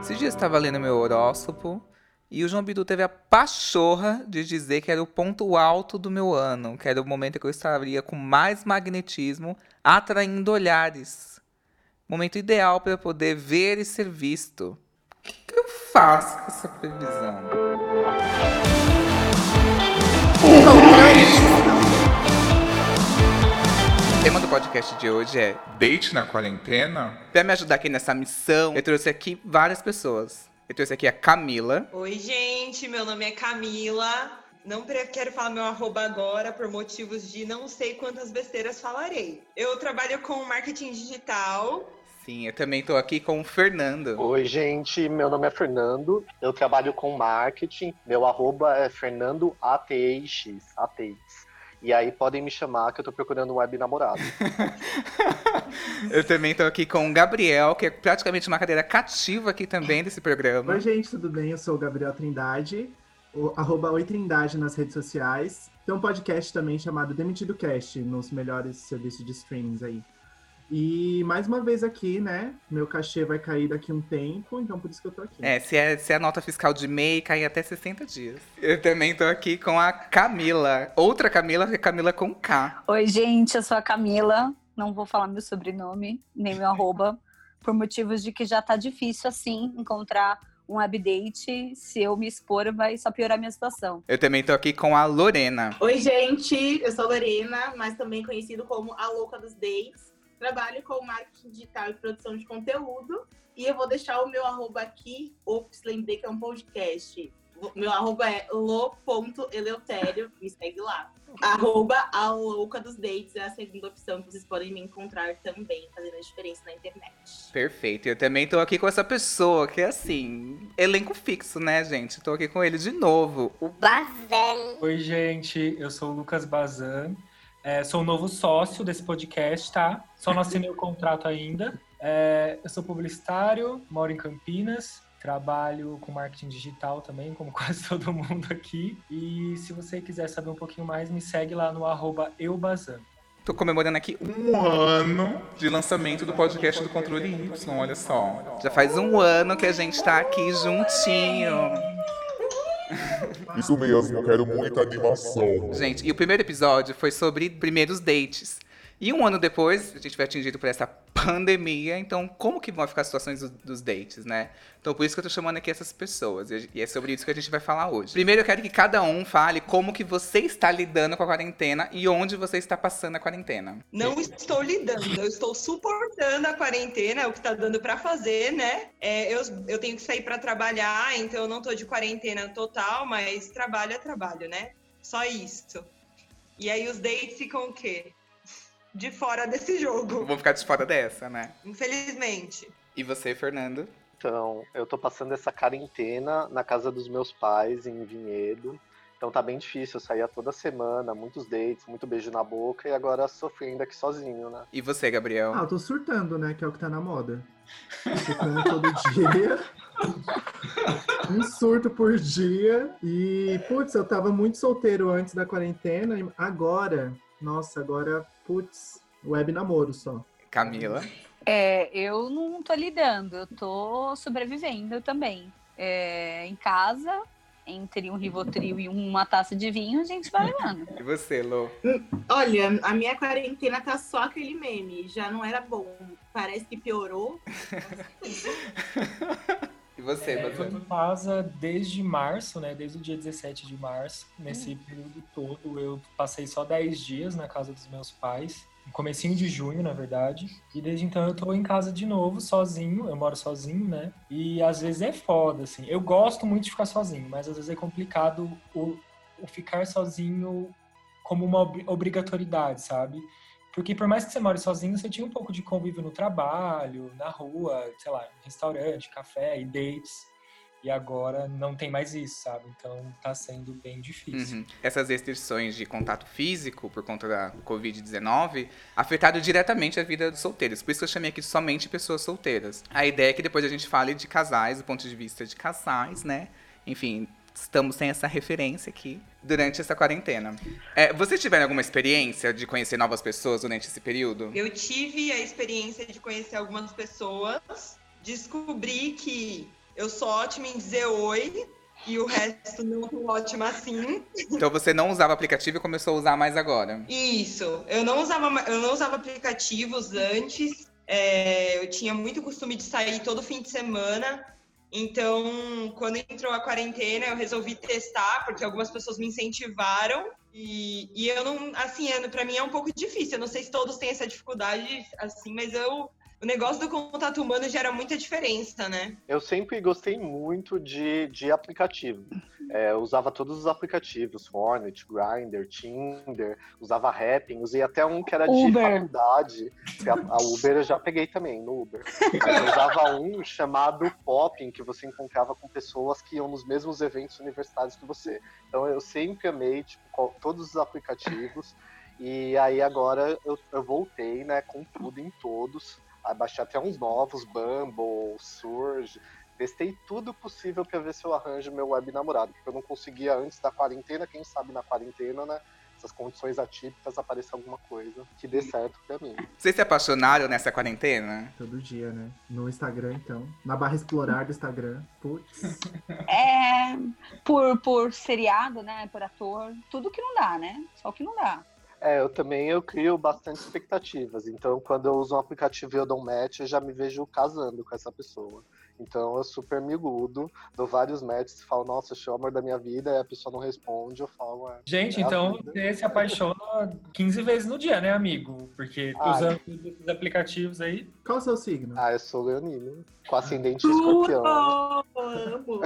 Esses dias estava lendo meu horóscopo e o João Bidu teve a pachorra de dizer que era o ponto alto do meu ano, que era o momento que eu estaria com mais magnetismo, atraindo olhares. Momento ideal para poder ver e ser visto. O que, que eu faço com essa previsão? O tema do podcast de hoje é Date na quarentena? Para me ajudar aqui nessa missão, eu trouxe aqui várias pessoas. Eu trouxe aqui a Camila. Oi, gente, meu nome é Camila. Não quero falar meu arroba agora por motivos de não sei quantas besteiras falarei. Eu trabalho com marketing digital. Sim, eu também estou aqui com o Fernando. Oi, gente, meu nome é Fernando. Eu trabalho com marketing. Meu arroba é Fernando ATX. E aí podem me chamar que eu tô procurando um web namorado. eu também tô aqui com o Gabriel, que é praticamente uma cadeira cativa aqui também desse programa. Oi, gente, tudo bem? Eu sou o Gabriel Trindade, o, arroba Oi Trindade nas redes sociais. Tem um podcast também chamado Demitido Cast, nos melhores serviços de streams aí. E mais uma vez aqui, né? Meu cachê vai cair daqui um tempo, então por isso que eu tô aqui. É, se, é, se a nota fiscal de MEI cair até 60 dias. Eu também tô aqui com a Camila. Outra Camila, que é Camila com K. Oi, gente, eu sou a Camila. Não vou falar meu sobrenome, nem meu arroba, por motivos de que já tá difícil assim encontrar um update, se eu me expor, vai só piorar minha situação. Eu também tô aqui com a Lorena. Oi, gente, eu sou a Lorena, mas também conhecido como a louca dos dates trabalho com marketing digital e produção de conteúdo. E eu vou deixar o meu arroba aqui. Ops, lembrei que é um podcast. Meu arroba é lo.eleutério. Me segue lá. Arroba a louca dos dates é a segunda opção que vocês podem me encontrar também, fazendo a diferença na internet. Perfeito. Eu também tô aqui com essa pessoa que é assim, elenco fixo, né, gente? Tô aqui com ele de novo, o Bazan. Oi, gente. Eu sou o Lucas Bazan. É, sou novo sócio desse podcast, tá? Só não assinei o contrato ainda. É, eu sou publicitário, moro em Campinas, trabalho com marketing digital também, como quase todo mundo aqui. E se você quiser saber um pouquinho mais, me segue lá no eubazan. Tô comemorando aqui um ano de lançamento do podcast do Controle Y, olha só. Já faz um ano que a gente tá aqui juntinho. Isso mesmo, quero muita animação. Gente, e o primeiro episódio foi sobre primeiros dates. E um ano depois, a gente foi atingido por essa pandemia, então como que vão ficar as situações dos, dos dates, né? Então por isso que eu tô chamando aqui essas pessoas, e é sobre isso que a gente vai falar hoje. Primeiro eu quero que cada um fale como que você está lidando com a quarentena e onde você está passando a quarentena. Não estou lidando, eu estou suportando a quarentena, é o que tá dando para fazer, né? É, eu, eu tenho que sair para trabalhar, então eu não tô de quarentena total, mas trabalho é trabalho, né? Só isso. E aí os dates ficam o quê? De fora desse jogo. Vou ficar de fora dessa, né? Infelizmente. E você, Fernando? Então, eu tô passando essa quarentena na casa dos meus pais, em Vinhedo. Então tá bem difícil, eu saía toda semana, muitos dates, muito beijo na boca e agora sofrendo aqui sozinho, né? E você, Gabriel? Ah, eu tô surtando, né? Que é o que tá na moda. Surtando todo dia. um surto por dia. E, putz, eu tava muito solteiro antes da quarentena. E agora, nossa, agora putz, web namoro só. Camila? É, eu não tô lidando, eu tô sobrevivendo também. É, em casa, entre um Rivotril e uma taça de vinho, a gente vai levando. E você, Lô? Olha, a minha quarentena tá só aquele meme. Já não era bom. Parece que piorou. e você, é, Eu tô em casa desde março, né? Desde o dia 17 de março. Nesse hum. período todo, eu passei só 10 dias na casa dos meus pais comecinho de junho, na verdade. E desde então eu tô em casa de novo, sozinho. Eu moro sozinho, né? E às vezes é foda, assim. Eu gosto muito de ficar sozinho, mas às vezes é complicado o, o ficar sozinho como uma obrigatoriedade, sabe? Porque por mais que você more sozinho, você tinha um pouco de convívio no trabalho, na rua, sei lá, restaurante, café e dates. E agora não tem mais isso, sabe? Então tá sendo bem difícil. Uhum. Essas restrições de contato físico por conta da Covid-19 afetaram diretamente a vida dos solteiros. Por isso que eu chamei aqui somente pessoas solteiras. A ideia é que depois a gente fale de casais, do ponto de vista de casais, né? Enfim, estamos sem essa referência aqui durante essa quarentena. É, vocês tiveram alguma experiência de conhecer novas pessoas durante esse período? Eu tive a experiência de conhecer algumas pessoas, descobri que Eu sou ótima em dizer oi e o resto não tô ótima assim. Então você não usava aplicativo e começou a usar mais agora. Isso. Eu não usava, eu não usava aplicativos antes. É, eu tinha muito costume de sair todo fim de semana. Então, quando entrou a quarentena, eu resolvi testar, porque algumas pessoas me incentivaram. E, e eu não, assim, é, para mim é um pouco difícil. Eu não sei se todos têm essa dificuldade, assim, mas eu o negócio do contato humano gera muita diferença, né? Eu sempre gostei muito de, de aplicativo. É, eu usava todos os aplicativos, Hornet, Grindr, Tinder, usava Rapping, usei até um que era de Uber. faculdade. A, a Uber eu já peguei também, no Uber. Mas eu usava um chamado Popping, que você encontrava com pessoas que iam nos mesmos eventos universitários que você. Então eu sempre amei tipo, todos os aplicativos. E aí agora eu, eu voltei, né, com tudo em todos. Aí baixei até uns novos, Bumble, Surge. Testei tudo possível para ver se eu arranjo meu web namorado, porque eu não conseguia antes da quarentena, quem sabe na quarentena, né? Essas condições atípicas aparecer alguma coisa que dê certo pra mim. Vocês se apaixonaram nessa quarentena? Todo dia, né? No Instagram, então. Na barra explorar do Instagram. Putz. É, por, por seriado, né? Por ator, tudo que não dá, né? Só o que não dá. É, eu também eu crio bastante expectativas. Então, quando eu uso um aplicativo e eu dou um match, eu já me vejo casando com essa pessoa. Então, eu super me iludo, dou vários matches, falo, nossa, achei o amor da minha vida, e a pessoa não responde, eu falo, é, Gente, É a então vida. você se apaixona 15 vezes no dia, né, amigo? Porque Ai. usando esses aplicativos aí. Qual o seu signo? ah, eu sou leonino, com ascendente em escorpião. Amo!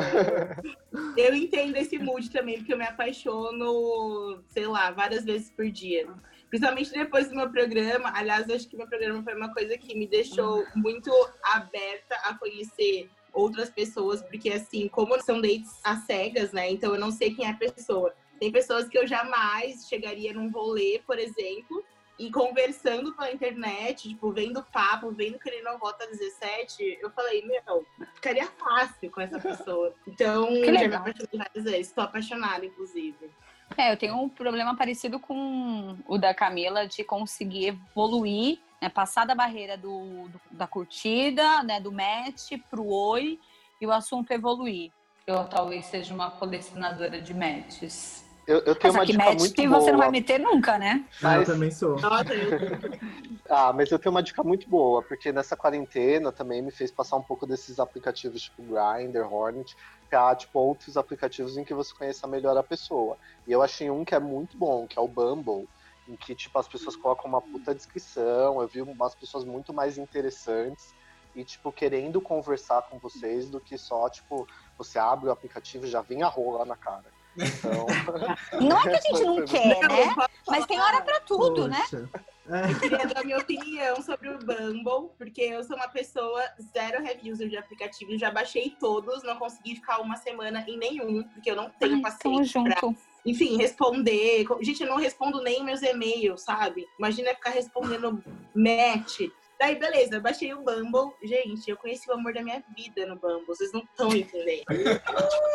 Eu entendo esse mood também, porque eu me apaixono, sei lá, várias vezes por dia. Principalmente depois do meu programa. Aliás, acho que meu programa foi uma coisa que me deixou muito aberta a conhecer outras pessoas, porque assim, como são dates às cegas, né? Então eu não sei quem é a pessoa. Tem pessoas que eu jamais chegaria num rolê, por exemplo, e conversando pela internet, tipo, vendo papo, vendo que ele não vota 17, eu falei, meu, ficaria fácil com essa pessoa. Então, já me apaixonei várias vezes. Estou apaixonada, inclusive. É, eu tenho um problema parecido com o da Camila de conseguir evoluir, né, passar da barreira do, do- da curtida, né, do match pro oi e o assunto evoluir. Eu talvez seja uma colecionadora de matches. Eu, eu tenho Mas uma dica muito boa. você não vai meter nunca, né? Ah, eu Mas- também sou. Eu... Ah, mas eu tenho uma dica muito boa, porque nessa quarentena também me fez passar um pouco desses aplicativos tipo Grindr, Hornet, pra tipo, outros aplicativos em que você conheça melhor a pessoa. E eu achei um que é muito bom, que é o Bumble, em que tipo, as pessoas colocam uma puta descrição, eu vi umas pessoas muito mais interessantes e tipo, querendo conversar com vocês do que só, tipo, você abre o aplicativo e já vem a rola na cara. Então, Não é que a gente não quer, né? Mas tem hora pra tudo, né? Poxa. É, queria dar minha opinião sobre o Bumble, porque eu sou uma pessoa zero heavy user de aplicativo, já baixei todos, não consegui ficar uma semana em nenhum, porque eu não tenho paciência pra, junto. enfim, responder. Gente, eu não respondo nem meus e-mails, sabe? Imagina ficar respondendo match. Daí, beleza, eu baixei o Bumble. Gente, eu conheci o amor da minha vida no Bumble, vocês não estão entendendo.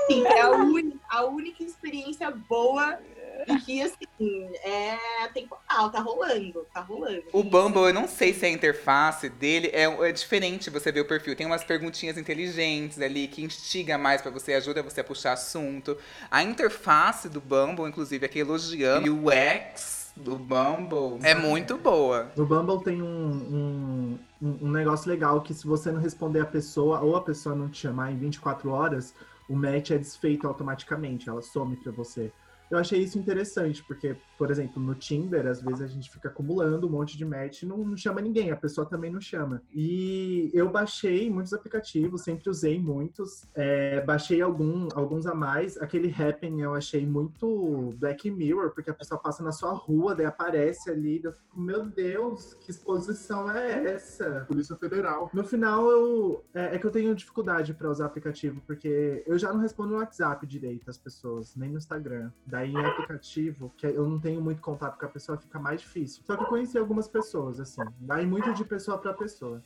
Sim, é a, uni- a única experiência boa e que, assim, é temporal, tá rolando, tá rolando. O Bumble, eu não sei se a interface dele é, é diferente você vê o perfil. Tem umas perguntinhas inteligentes ali que instiga mais pra você, ajuda você a puxar assunto. A interface do Bumble, inclusive, aqui elogiando. E o X do Bumble é muito boa. No Bumble tem um, um, um- um negócio legal que se você não responder a pessoa ou a pessoa não te chamar em 24 horas, o match é desfeito automaticamente, ela some pra você. Eu achei isso interessante, porque, por exemplo, no Tinder, às vezes a gente fica acumulando um monte de match e não, não chama ninguém, a pessoa também não chama. E eu baixei muitos aplicativos, sempre usei muitos, é, baixei algum, alguns a mais. Aquele Happen eu achei muito Black Mirror, porque a pessoa passa na sua rua, daí aparece ali, eu fico, meu Deus, que exposição é essa? Polícia Federal. No final, eu, é, é que eu tenho dificuldade pra usar aplicativo, porque eu já não respondo no WhatsApp direito as pessoas, nem no Instagram. Daí em aplicativo, que eu não tenho muito contato com a pessoa, fica mais difícil. Só que eu conheci algumas pessoas, assim. Daí muito de pessoa pra pessoa.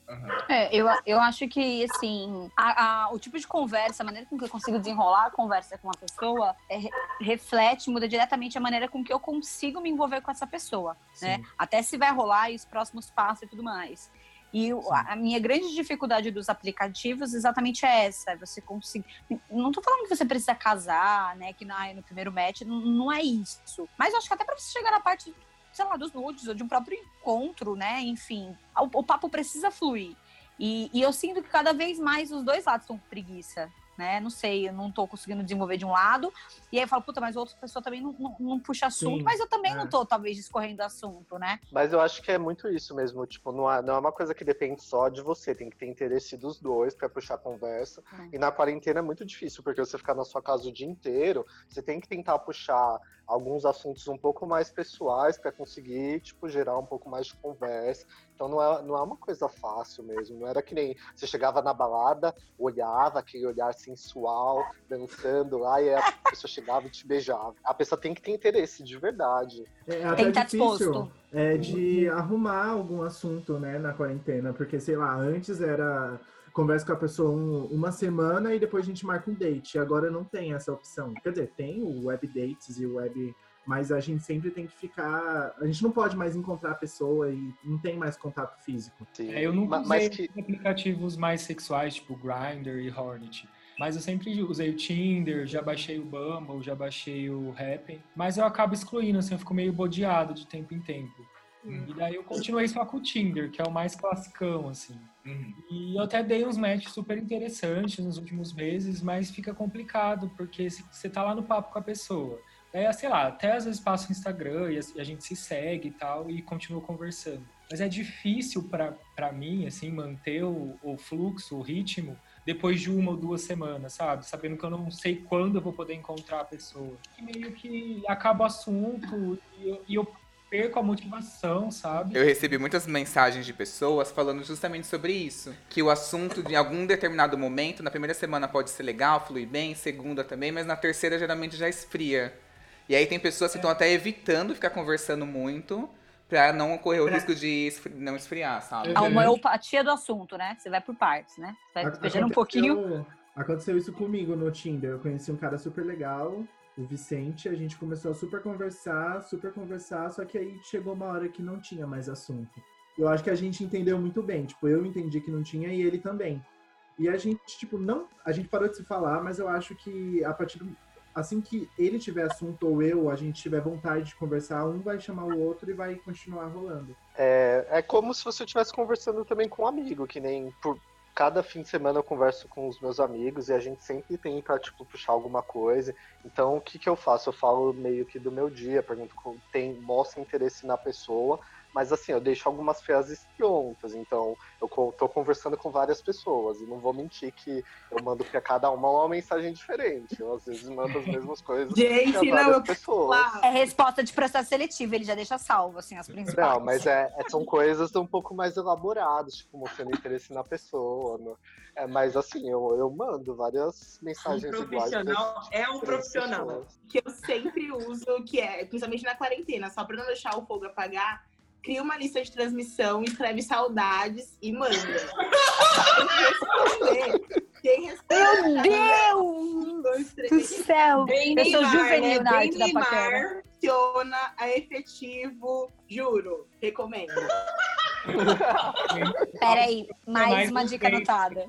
É, eu, eu acho que, assim, a- a- o tipo de conversa, a maneira com que eu consigo desenrolar a conversa com uma pessoa é, re- reflete, muda diretamente a maneira com que eu consigo me envolver com essa pessoa, né? Sim. Até se vai rolar e os próximos passos e tudo mais. E o- a minha grande dificuldade dos aplicativos exatamente é essa. é Você conseguir. Não tô falando que você precisa casar, né? Que na- no primeiro match não, é isso. Mas eu acho que até pra você chegar na parte, sei lá, dos nudes, ou de um próprio encontro, né? Enfim, o, o papo precisa fluir. E, e eu sinto que cada vez mais os dois lados estão com preguiça. Né? Não sei, eu não tô conseguindo desenvolver de um lado. E aí eu falo, puta, mas outra pessoa também não, não, não puxa assunto, Sim, mas eu também é. não tô, talvez, discorrendo assunto, né? Mas eu acho que é muito isso mesmo, tipo, não é, não é uma coisa que depende só de você, tem que ter interesse dos dois pra puxar a conversa. Hum. E na quarentena é muito difícil, porque você ficar na sua casa o dia inteiro, você tem que tentar puxar alguns assuntos um pouco mais pessoais pra conseguir, tipo, gerar um pouco mais de conversa. Então não é, não é uma coisa fácil mesmo, não era que nem você chegava na balada, olhava aquele olhar sensual, dançando lá, e a pessoa chegava e te beijava. A pessoa tem que ter interesse de verdade. É até Tem que estar difícil disposto. é, de arrumar algum assunto, né, na quarentena. Porque, sei lá, antes era conversa com a pessoa um- uma semana e depois a gente marca um date. Agora não tem essa opção. Quer dizer, tem o web dates e o web... Mas a gente sempre tem que ficar... A gente não pode mais encontrar a pessoa e não tem mais contato físico. É, eu nunca Ma- usei mas que aplicativos mais sexuais, tipo Grindr e Hornet. Mas eu sempre usei o Tinder, já baixei o Bumble, já baixei o Happn. Mas eu acabo excluindo, assim, eu fico meio bodeado de tempo em tempo. E daí eu continuei só com o Tinder, que é o mais classicão, assim. E eu até dei uns matches super interessantes nos últimos meses, mas fica complicado, porque se- você tá lá no papo com a pessoa. É, sei lá, até às vezes passa o Instagram e a gente se segue e tal, e continua conversando. Mas é difícil pra pra mim, assim, manter o, o fluxo, o ritmo, depois de uma ou duas semanas, sabe? Sabendo que eu não sei quando eu vou poder encontrar a pessoa. E meio que acaba o assunto e eu, e eu perco a motivação, sabe? Eu recebi muitas mensagens de pessoas falando justamente sobre isso. Que o assunto de algum determinado momento, na primeira semana pode ser legal, fluir bem, segunda também, mas na terceira geralmente já esfria. E aí tem pessoas que estão até evitando ficar conversando muito pra não correr o risco de esfri- não esfriar, sabe? A Uhum. homeopatia do assunto, né? Você vai por partes, né? Você vai A- despejando um pouquinho. Aconteceu isso comigo no Tinder. Eu conheci um cara super legal, o Vicente. A gente começou a super conversar, super conversar, só que aí chegou uma hora que não tinha mais assunto. Eu acho que a gente entendeu muito bem. Tipo, eu entendi que não tinha e ele também. E a gente, tipo, não. A gente parou de se falar, mas eu acho que a partir do. Assim que ele tiver assunto ou eu, a gente tiver vontade de conversar, um vai chamar o outro e vai continuar rolando. É, é como se você estivesse conversando também com um amigo, que nem por cada fim de semana eu converso com os meus amigos e a gente sempre tenta, tipo, puxar alguma coisa. Então, o que que eu faço? Eu falo meio que do meu dia, pergunto, tem, mostro interesse na pessoa, mas assim, eu deixo algumas frases prontas. Então, eu tô conversando com várias pessoas e não vou mentir que eu mando pra cada uma uma mensagem diferente. Eu, às vezes, mando as mesmas coisas Gente, pra não, várias eu pessoas. É resposta de processo seletivo, ele já deixa salvo, assim, as principais. Não, mas é, é- são coisas um pouco mais elaboradas, tipo, mostrando interesse na pessoa. no- É, mas assim, eu, eu mando várias Um mensagens iguais. pra profissional é um profissional. pessoas. que eu sempre uso, que é, principalmente na quarentena, só pra não deixar o fogo apagar, cria uma lista de transmissão, escreve saudades e manda. Responder. Quem responde? Meu Deus Dois, três, do céu! Bem Eu sou Neymar, juvenil né? na arte da paquera. Funciona, é efetivo, juro, recomendo. Peraí, mais mais uma um dica anotada.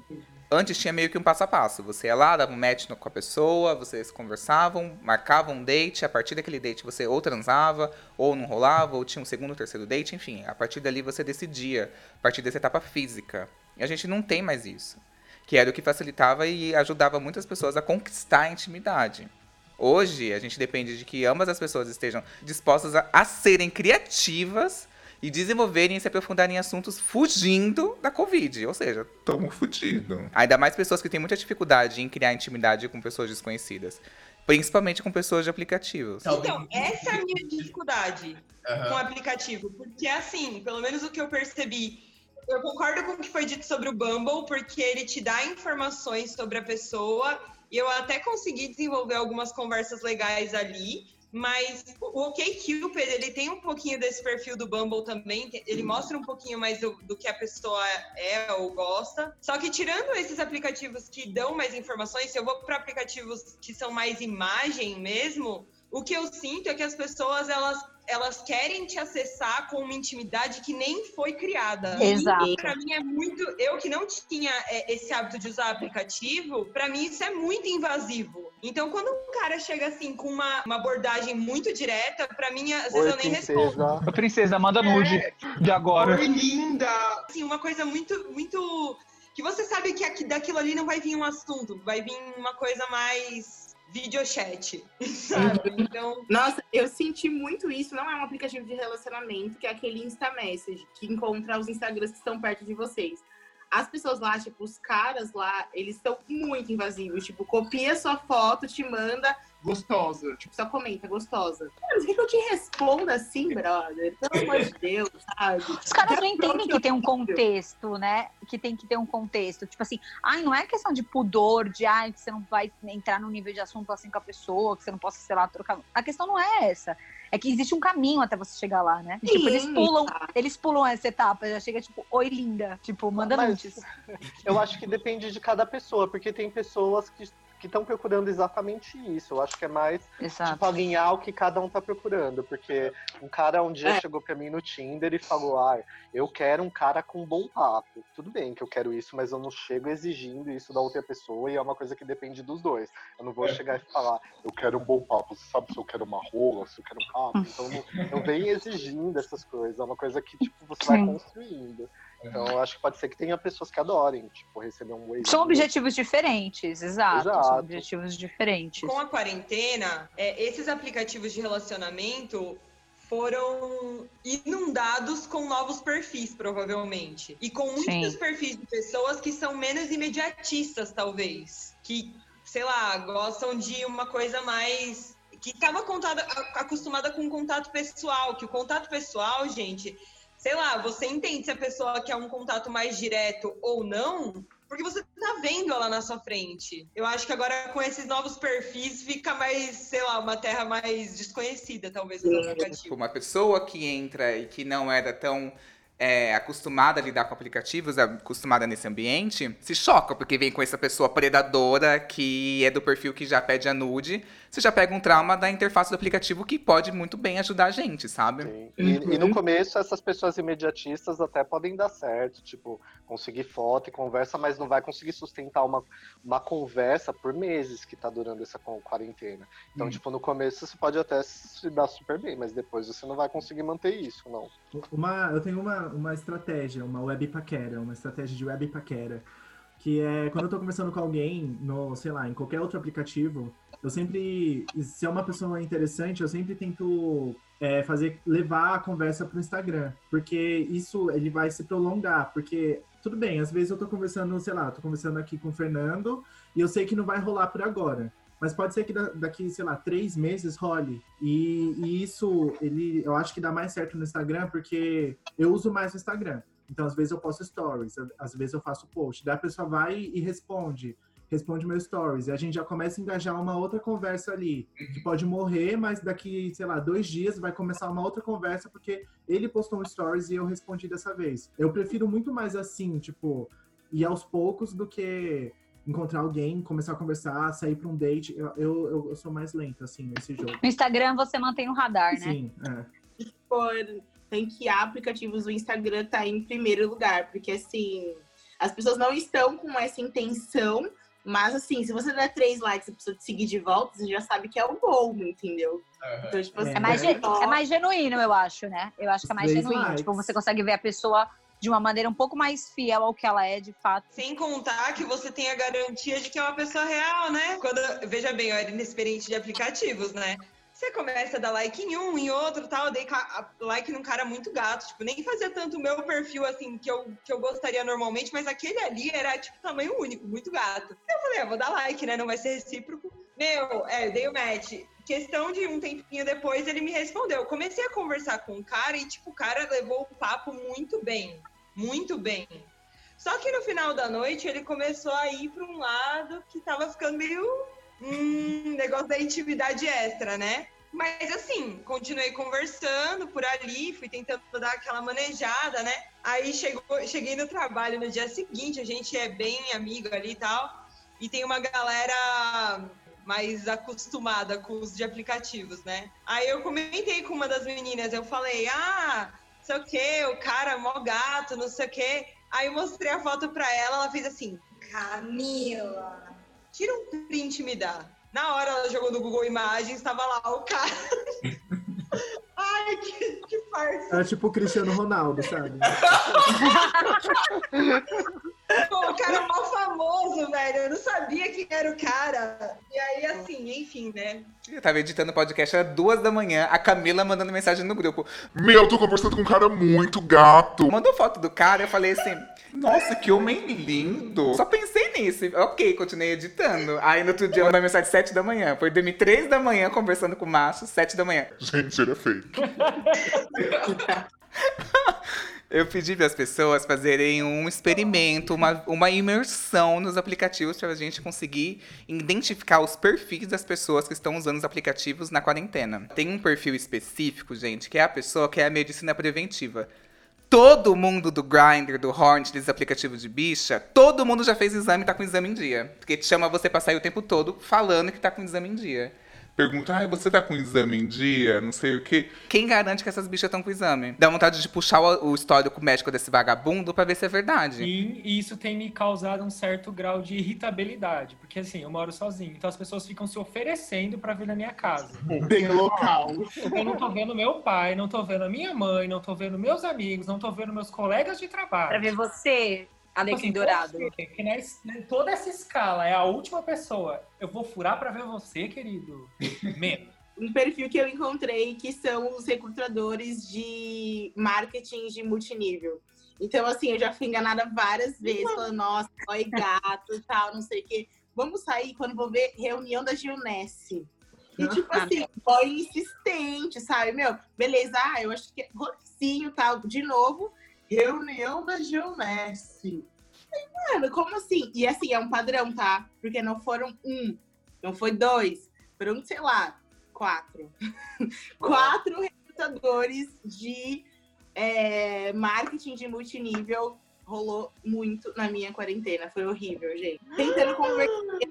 Antes tinha meio que um passo a passo. Você ia lá, dava um match com a pessoa, vocês conversavam, marcavam um date. A partir daquele date você ou transava, ou não rolava, ou tinha um segundo, terceiro date, enfim. A partir dali você decidia, a partir dessa etapa física. E a gente não tem mais isso. Que era o que facilitava e ajudava muitas pessoas a conquistar a intimidade. Hoje, a gente depende de que ambas as pessoas estejam dispostas a, a serem criativas e desenvolverem e se aprofundarem em assuntos fugindo da Covid. Ou seja, Tamo fudido. Ainda mais pessoas que têm muita dificuldade em criar intimidade com pessoas desconhecidas. Principalmente com pessoas de aplicativos. Então, essa é a minha dificuldade com o aplicativo. Porque, assim, pelo menos o que eu percebi, eu concordo com o que foi dito sobre o Bumble, porque ele te dá informações sobre a pessoa. E eu até consegui desenvolver algumas conversas legais ali. Mas o OkCupid, ele tem um pouquinho desse perfil do Bumble também. Ele mostra um pouquinho mais do, do que a pessoa é ou gosta. Só que tirando esses aplicativos que dão mais informações, se eu vou para aplicativos que são mais imagem mesmo, o que eu sinto é que as pessoas elas elas querem te acessar com uma intimidade que nem foi criada. Exato. E pra mim é muito. Eu que não tinha é, esse hábito de usar aplicativo, pra mim isso é muito invasivo. Então, quando um cara chega assim com uma, uma abordagem muito direta, pra mim, às vezes Oi, eu nem respondo. princesa. Ô, princesa, manda nude de agora. Oi, linda! Assim, uma coisa muito, muito. Que você sabe que aqui, daquilo ali não vai vir um assunto, vai vir uma coisa mais videochat, sabe? Então, Nossa, eu senti muito isso. Não é um aplicativo de relacionamento, que é aquele Insta Message, que encontra os Instagrams que estão perto de vocês. As pessoas lá, tipo, os caras lá, eles são muito invasivos. Tipo, copia sua foto, te manda, Gostosa. tipo, só comenta, gostosa. Mas que eu te respondo assim, brother? Pelo amor de Deus, sabe? Os caras não entendem que tem um contexto, né? Que tem que ter um contexto. Tipo assim, ai, não é questão de pudor, de ai, que você não vai entrar num nível de assunto assim com a pessoa, que você não possa, sei lá, trocar. A questão não é essa. É que existe um caminho até você chegar lá, né? E, tipo, eles Sim, pulam, tá. eles pulam essa etapa, já chega tipo, oi linda. Tipo, manda Mas- nudes. Eu acho que depende de cada pessoa, porque tem pessoas que estão procurando exatamente isso. Eu acho que é mais Exato. tipo alinhar o que cada um tá procurando. Porque um cara um dia É. chegou pra mim no Tinder e falou: Ah, eu quero um cara com bom papo. Tudo bem que eu quero isso, mas eu não chego exigindo isso da outra pessoa e é uma coisa que depende dos dois. Eu não vou chegar e falar, eu quero um bom papo. Você sabe se eu quero uma rola, se eu quero um papo? Então não, não vem exigindo essas coisas. É uma coisa que tipo, você vai Sim. construindo. Então eu acho que pode ser que tenha pessoas que adorem, tipo, receber um oi. São objetivos diferentes, exato. São Exato. objetivos diferentes. com a quarentena, é, esses aplicativos de relacionamento foram inundados com novos perfis, provavelmente. E com muitos Sim. perfis de pessoas que são menos imediatistas, talvez. Que, sei lá, gostam de uma coisa mais. Que estava acostumada com contato pessoal. Que o contato pessoal, gente, sei lá, você entende se a pessoa quer um contato mais direto ou não, porque você tá vendo ela na sua frente. Eu acho que agora com esses novos perfis fica mais, sei lá, uma terra mais desconhecida, talvez, dos Tipo, aplicativos. uma pessoa que entra e que não era tão é, acostumada a lidar com aplicativos, acostumada nesse ambiente, se choca, porque vem com essa pessoa predadora que é do perfil que já pede a nude. Você já pega um trauma da interface do aplicativo que pode muito bem ajudar a gente, sabe? Sim. E, e no começo, essas pessoas imediatistas até podem dar certo, tipo, conseguir foto e conversa, mas não vai conseguir sustentar uma, uma conversa por meses que tá durando essa quarentena. Então, Hum. tipo, no começo você pode até se dar super bem, mas depois você não vai conseguir manter isso, não. Uma, eu tenho uma, uma estratégia, uma web paquera, uma estratégia de web paquera, que é quando eu tô conversando com alguém, no, sei lá, em qualquer outro aplicativo, eu sempre, se é uma pessoa interessante, eu sempre tento é, fazer, levar a conversa pro Instagram, porque isso, ele vai se prolongar, porque, tudo bem, às vezes eu tô conversando, sei lá, tô conversando aqui com o Fernando, e eu sei que não vai rolar por agora. Mas pode ser que da- daqui, sei lá, três meses role. E, e isso, ele, eu acho que dá mais certo no Instagram, porque eu uso mais o Instagram. Então, às vezes eu posto stories, às vezes eu faço post. Daí a pessoa vai e responde, responde meus stories. E a gente já começa a engajar uma outra conversa ali, que pode morrer, mas daqui, sei lá, dois dias vai começar uma outra conversa, porque ele postou um stories e eu respondi dessa vez. Eu prefiro muito mais assim, tipo, ir aos poucos do que encontrar alguém, começar a conversar, sair pra um date. Eu, eu, eu- sou mais lento, assim, nesse jogo. No Instagram você mantém no radar, né? Sim, é. por ranquear aplicativos do Instagram tá em primeiro lugar, porque assim, as pessoas não estão com essa intenção, mas assim, se você der três likes e a pessoa te seguir de volta, você já sabe que é o gol, entendeu? Então, tipo assim, É mais, só- é mais genuíno, eu acho, né? Eu acho que é mais Três genuíno. likes. Tipo, você consegue ver a pessoa de uma maneira um pouco mais fiel ao que ela é de fato. Sem contar que você tem a garantia de que é uma pessoa real, né? Quando, veja bem, eu era inexperiente de aplicativos, né? Você começa a dar like em um, em outro, tal. Eu dei like num cara muito gato. Tipo, nem fazia tanto o meu perfil, assim, que eu, que eu gostaria normalmente, mas aquele ali era, tipo, tamanho único, muito gato. Eu falei, eu vou dar like, né? Não vai ser recíproco. Meu, é, eu dei o match. Questão de um tempinho depois, ele me respondeu. Eu comecei a conversar com o cara e, tipo, o cara levou o papo muito bem. Muito bem. Só que no final da noite ele começou a ir para um lado que tava ficando meio. Hum, negócio da intimidade extra, né? Mas assim, continuei conversando por ali, fui tentando dar aquela manejada, né? Aí chegou, cheguei no trabalho no dia seguinte, a gente é bem amigo ali e tal. E tem uma galera mais acostumada com os de aplicativos, né? Aí eu comentei com uma das meninas, eu falei, ah, não sei o quê, o cara mó gato, não sei o quê. Aí eu mostrei a foto pra ela, ela fez assim, Camila, tira um print e me dá. Na hora ela jogou no Google Imagens, tava lá o cara. Ai, que, que farsa. Era tipo o Cristiano Ronaldo, sabe? Pô, o cara mó famoso, velho. Eu não sabia quem era o cara. E aí, assim, enfim, né? Eu tava editando o podcast, era duas da manhã, a Camila mandando mensagem no grupo. Meu, eu tô conversando com um cara muito gato. Mandou foto do cara, eu falei assim, nossa, que homem lindo. Só pensei nisso. Ok, continuei editando. Aí no outro dia eu mandei mensagem sete da manhã. Foi dormir três da manhã conversando com o macho, sete da manhã. Gente, ele é fake. Eu pedi para as pessoas fazerem um experimento, uma, uma imersão nos aplicativos para a gente conseguir identificar os perfis das pessoas que estão usando os aplicativos na quarentena. Tem um perfil específico, gente, que é a pessoa que é a medicina preventiva. Todo mundo do Grindr, do Hornet, desses aplicativos de bicha, todo mundo já fez exame e tá com exame em dia. Porque te chama você pra sair o tempo todo falando que tá com exame em dia. Pergunta, ai, você tá com exame em dia? Não sei o quê. Quem garante que essas bichas estão com exame? Dá vontade de puxar o, o histórico médico desse vagabundo pra ver se é verdade. E isso tem me causado um certo grau de irritabilidade, porque assim, eu moro sozinho, então as pessoas ficam se oferecendo pra vir na minha casa. Bem local. Eu não tô vendo meu pai, não tô vendo a minha mãe, não tô vendo meus amigos, não tô vendo meus colegas de trabalho. Pra ver você, Alecrim Assim, Dourado. você, que em toda essa escala é a última pessoa. Eu vou furar pra ver você, querido. Menos. um perfil que eu encontrei que são os recrutadores de marketing de multinível. Então, assim, eu já fui enganada várias vezes, falando, nossa, oi gato e tal, não sei o quê. Vamos sair quando vou ver reunião da Gilnesse. E, tipo Ah, assim, boy insistente, sabe? Meu, beleza, ah, eu acho que é rocinho e tal. De novo, reunião da Gilnesse. Mano, como assim? E assim, é um padrão, tá? Porque não foram um, não foi dois, foram, sei lá, quatro. quatro recrutadores de é, marketing de multinível rolou muito na minha quarentena. Foi horrível, gente. Tentando converter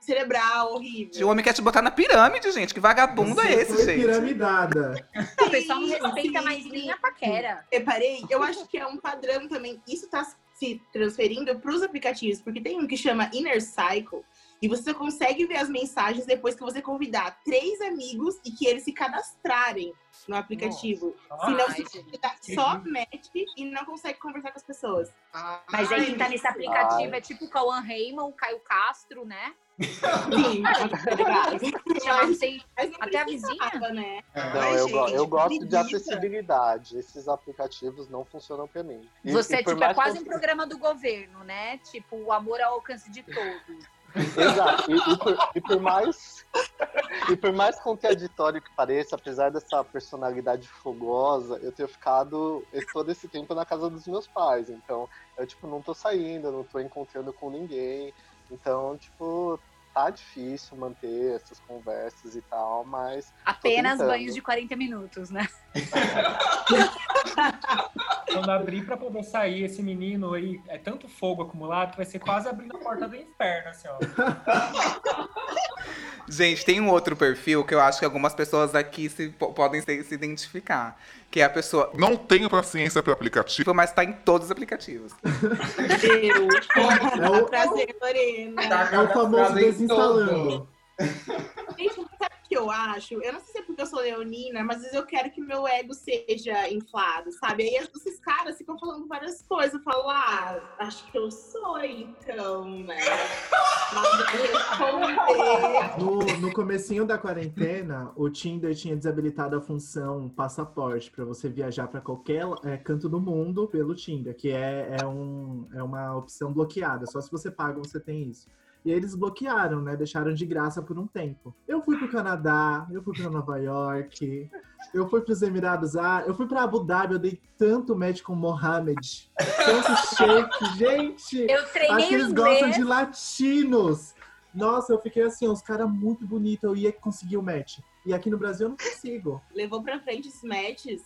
cerebral, O horrível. homem quer te botar na pirâmide, gente. Que vagabundo é Você esse, foi gente? piramidada. O pessoal não respeita mais nem a paquera. Reparei, eu acho que é um padrão também. Isso tá se transferindo para os aplicativos, porque tem um que chama Inner Cycle, e você consegue ver as mensagens depois que você convidar três amigos e que eles se cadastrarem no aplicativo. Senão Ai, você só match e não consegue conversar com as pessoas. Mas aí quem tá Ai, nesse aplicativo é tipo o Cauã Raymond, o Caio Castro, né? Sim, Mas não até a vizinha. né? Não, Ai, eu, gente, eu gosto de acessibilidade. Esses aplicativos não funcionam pra mim. E- Você e tipo, é quase que um programa do governo, né? Tipo, o amor ao alcance de todos. Exato. E, e por, e por mais e por mais contraditório que pareça, apesar dessa personalidade fogosa, eu tenho ficado todo esse tempo na casa dos meus pais. Então, eu tipo não tô saindo, não tô encontrando com ninguém. Então, tipo, tá difícil manter essas conversas e tal, mas Apenas banhos de 40 minutos, né? Quando abrir pra poder sair, esse menino aí, é tanto fogo acumulado que vai ser quase abrindo a porta do inferno, assim, ó. Gente, tem um outro perfil que eu acho que algumas pessoas aqui se, po- podem se, se identificar. Que é a pessoa, Não tenho paciência pra aplicativo. mas tá em todos os aplicativos. Eu. É o, Prazer, Lorena. é o famoso desinstalando. Gente, sabe o que eu acho? Eu não sei se é porque eu sou leonina, mas às vezes eu quero que meu ego seja inflado, sabe? Aí esses caras ficam falando várias coisas. Eu falo, ah, acho que eu sou, então, né? Mas eu responder. No, no comecinho da quarentena, o Tinder tinha desabilitado a função passaporte para você viajar para qualquer é, canto do mundo pelo Tinder, que é, é, um, é uma opção bloqueada. Só se você paga você tem isso. E aí eles bloquearam, né? Deixaram de graça por um tempo. Eu fui pro Canadá, eu fui para Nova York, eu fui para os Emirados Árabes, eu fui para Abu Dhabi, eu dei tanto match com Mohamed, tanto shake, gente. Eu Acho treinei que o eles gostam de latinos. Nossa, eu fiquei assim, os caras muito bonitos, eu ia conseguir o match. E aqui no Brasil eu não consigo. Levou pra frente esses matches.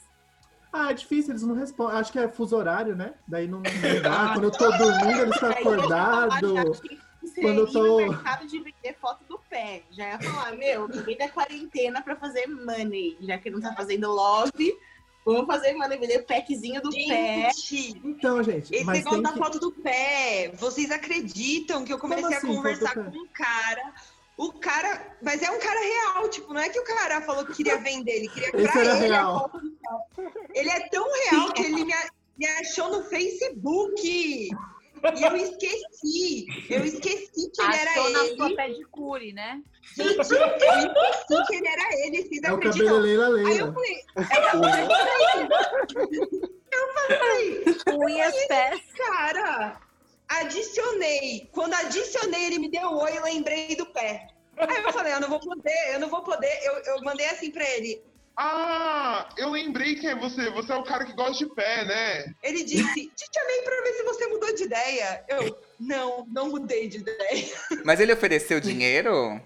Ah, é difícil, eles não respondem. Acho que é fuso horário, né? Daí não, não dá. Quando eu tô dormindo, eles estão acordados. Quando eu tô- no mercado de vender foto do pé. pé. Já ia falar, meu, ninguém da quarentena pra fazer money, já que não tá fazendo love. Vamos fazer money, vender o packzinho do pé. Gente, Então, gente, esse mas negócio tem da que... foto do pé, vocês acreditam que eu comecei Como a assim, conversar com um cara? O cara, mas é um cara real, tipo, não é que o cara falou que queria vender, ele queria Esse pra ele a real. foto do pé. Ele é tão real que ele me, a- me achou no Facebook. E eu esqueci. Eu esqueci que ele era Achou na ele. sua pedicure, né? Gente, eu esqueci que ele era ele. Vocês É o acreditam? cabelo Leila Aí eu Leila. falei, eu falei, Unhas, pés. cara, adicionei. Quando adicionei, ele me deu oi e lembrei do pé. Aí eu falei, eu não vou poder, eu não vou poder. Eu, eu mandei assim pra ele. Ah, eu lembrei quem é você. Você é o cara que gosta de pé, né? Ele disse, te chamei pra ver se você mudou de ideia. Eu, não, não mudei de ideia. Mas ele ofereceu dinheiro?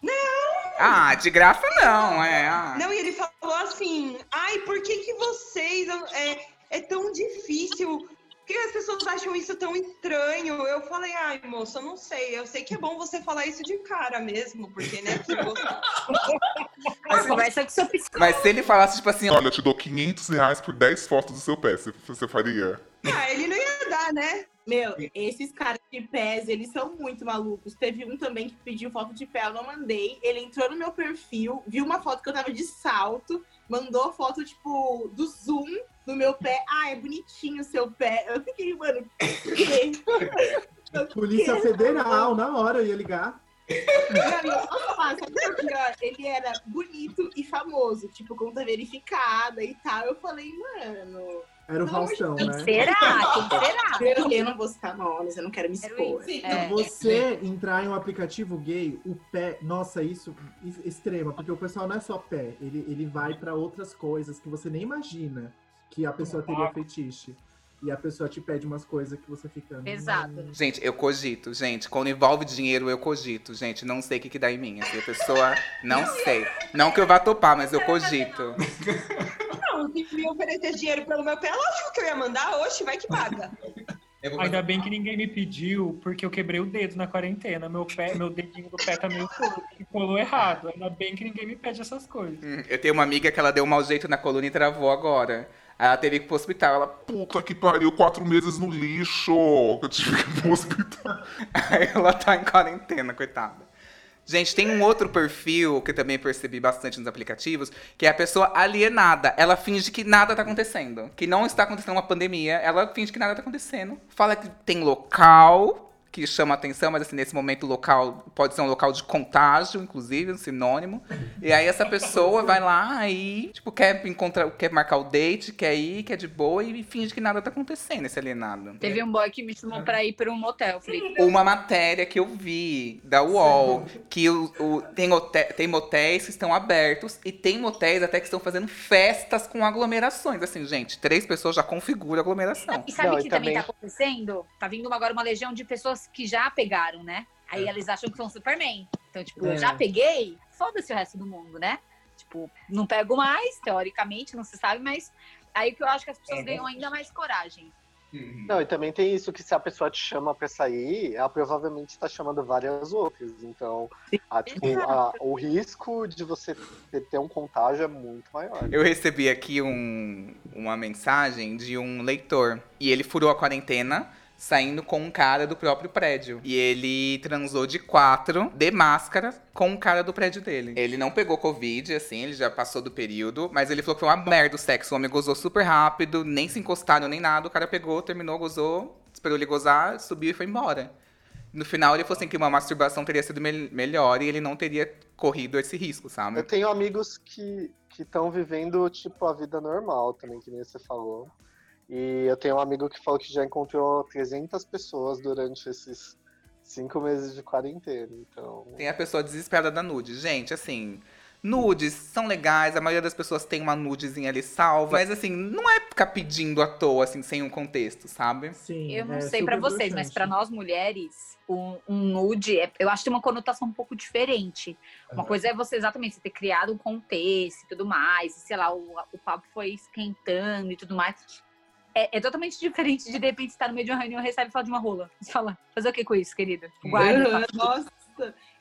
Não! Ah, de graça não, é. ah. Não, e ele falou assim, ai, por que que vocês, é, é tão difícil, que as pessoas acham isso tão estranho? Eu falei, ai, moço, eu não sei, eu sei que é bom você falar isso de cara mesmo, porque, né, que você... Aí conversa com seu psicólogo. Mas se ele falasse, tipo assim, ó, Olha, eu te dou 500 reais por 10 fotos do seu pé. Você, você faria? Ah, ele não dar, né? Meu, esses caras de pés, eles são muito malucos. Teve um também que pediu foto de pé, eu não mandei. Ele entrou no meu perfil, viu uma foto que eu tava de salto, mandou foto, tipo, do zoom no meu pé. Ah, é bonitinho o seu pé. Eu fiquei, mano? Polícia Federal, na hora eu ia ligar. Não, eu posso falar, sabe o que é o pior? Ele era bonito e famoso, tipo, conta verificada e tal. Eu falei, mano. Era o de Faustão, né? Será? Quem será? Eu, eu não vou citar nomes, eu não quero me expor. É. Você entrar em um aplicativo gay, o pé, nossa, isso is- extrema, porque o pessoal não é só pé, ele, ele vai pra outras coisas que você nem imagina que a pessoa teria fetiche. E a pessoa te pede umas coisas que você fica. Exato. "Hum". Gente, eu cogito, gente. Quando envolve dinheiro, eu cogito, gente. Não sei o que, que dá em mim. Assim, a pessoa. Não sei. Não que eu vá topar, mas eu cogito. Não, se me oferecer dinheiro pelo meu pé, lógico que eu ia mandar, oxe, vai que paga. Ainda bem que ninguém me pediu, porque eu quebrei o dedo na quarentena. Meu pé, meu dedinho do pé tá meio e Colou errado. Ainda bem que ninguém me pede essas coisas. Hum, Eu tenho uma amiga que ela deu um mau jeito na coluna e travou agora. Aí Ela teve que ir pro hospital. Ela, Puta que pariu, quatro meses no lixo. Eu tive que ir pro hospital. Aí ela tá em quarentena, coitada. Gente, tem um outro perfil que também percebi bastante nos aplicativos, que é a pessoa alienada. Ela finge que nada tá acontecendo. Que não está acontecendo uma pandemia. Ela finge que nada tá acontecendo. Fala que tem local que chama atenção, mas assim, nesse momento o local pode ser um local de contágio, inclusive, um sinônimo. E aí essa pessoa vai lá e, tipo, quer encontrar, quer marcar o date, quer ir, quer de boa e finge que nada tá acontecendo, esse alienado. Teve um boy que me chamou pra ir pra um motel, Felipe. Uma matéria que eu vi da UOL, que o, o- tem, hote- tem motéis que estão abertos e tem motéis até que estão fazendo festas com aglomerações. Assim, gente, três pessoas já configura aglomeração. E sabe o que também também- tá acontecendo? Tá vindo agora uma legião de pessoas que já pegaram, né? Aí É. eles acham que são Superman. Então, tipo, É. eu já peguei, foda-se o resto do mundo, né? Tipo, não pego mais, teoricamente, não se sabe, mas aí que eu acho que as pessoas ganham ainda mais coragem. Não, e também tem isso que se a pessoa te chama pra sair, ela provavelmente está chamando várias outras. Então, a- tipo, a- o risco de você ter, ter um contágio é muito maior. Eu recebi aqui um- uma mensagem de um leitor. E ele furou a quarentena saindo com um cara do próprio prédio. E ele transou de quatro, de máscara, com um cara do prédio dele. Ele não pegou Covid, assim, ele já passou do período. Mas ele falou que foi uma merda o sexo. O homem gozou super rápido, nem se encostaram nem nada. O cara pegou, terminou, gozou, esperou ele gozar, subiu e foi embora. No final, ele falou assim que uma masturbação teria sido mel- melhor e ele não teria corrido esse risco, sabe? Eu tenho amigos que estão vivendo, tipo, a vida normal também, que nem você falou. E eu tenho um amigo que falou que já encontrou 300 pessoas durante esses cinco meses de quarentena. Então, Tem a pessoa desesperada da nude. Gente, assim, nudes são legais, a maioria das pessoas tem uma nudezinha ali salva. Mas assim, não é ficar pedindo à toa, assim, sem um contexto, sabe? Sim, Eu não é sei pra super vocês, mas pra nós mulheres, um, um nude, é- eu acho que tem uma conotação um pouco diferente. Uma coisa é você exatamente você ter criado um contexto e tudo mais, e, sei lá, o, o papo foi esquentando e tudo mais. É, é totalmente diferente de de repente estar no meio de uma reunião e recebe e fala de uma rola. Você fala, fazer o que com isso, querida? Guarda. Nossa!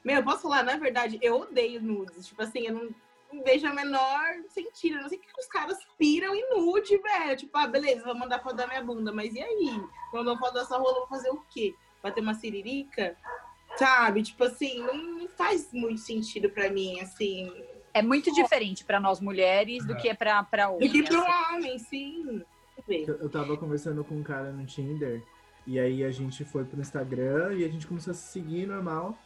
Meu, eu posso falar, na verdade, eu odeio nudes. Tipo assim, eu não, não vejo a menor sentido. Eu não sei o que os caras piram em nude, velho. Tipo, ah, beleza, vou mandar foto da minha bunda. Mas e aí? Quando eu foto da sua rola, vou fazer o quê? Bater uma siririca? Sabe? Tipo assim, não, não faz muito sentido pra mim, assim. É muito diferente pra nós mulheres do que é pra, pra Do homens. que pro homem, sim. Eu, eu tava conversando com um cara no Tinder, e aí a gente foi pro Instagram e a gente começou a se seguir normal.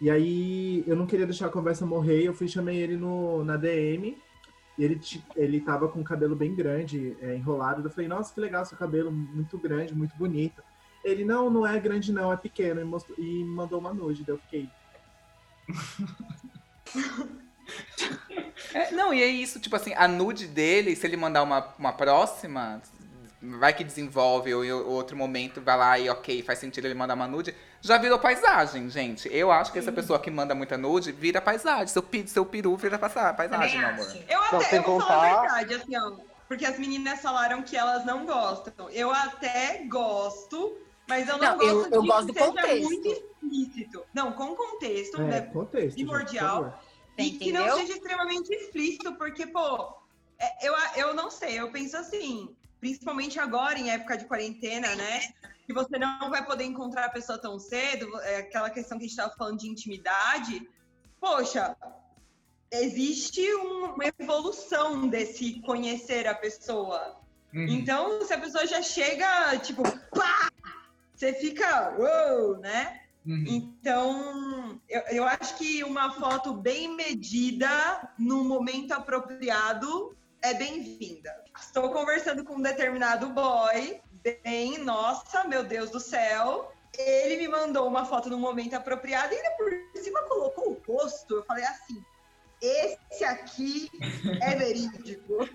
E aí eu não queria deixar a conversa morrer, eu fui e chamei ele no, na DM. E ele, ele tava com o cabelo bem grande, é, enrolado. Eu falei, nossa, que legal seu cabelo, muito grande, muito bonito. Ele, não, não é grande não, é pequeno. E, mostrou, e mandou uma nude, daí eu fiquei, É, não, e é isso, tipo assim, a nude dele, se ele mandar uma, uma próxima, vai que desenvolve, ou em outro momento vai lá e ok, faz sentido ele mandar uma nude, já virou paisagem, gente. Eu acho que essa pessoa que manda muita nude vira paisagem. Seu, pi- seu peru vira paisagem, meu amor. Eu Não, até, sem eu vou falar a contar- verdade, assim, ó. Porque as meninas falaram que elas não gostam. Eu até gosto, mas eu não, Não, eu- gosto eu de gosto que do seja contexto. muito explícito. Não, com contexto, é, né? contexto, gente, primordial. favor. E que não seja extremamente explícito, porque, pô, é, eu, eu não sei, eu penso assim, principalmente agora, em época de quarentena, né? Que você não vai poder encontrar a pessoa tão cedo, é aquela questão que a gente estava falando de intimidade. Poxa, existe um- uma evolução desse conhecer a pessoa. Uhum. Então, se a pessoa já chega, tipo, pá! Você fica, uou, né? Uhum. Então, eu, eu acho que uma foto bem medida, no momento apropriado, é bem-vinda. Estou conversando com um determinado boy, bem, nossa, meu Deus do céu. Ele me mandou uma foto no momento apropriado e ainda por cima colocou o rosto. Eu falei assim: esse aqui é verídico.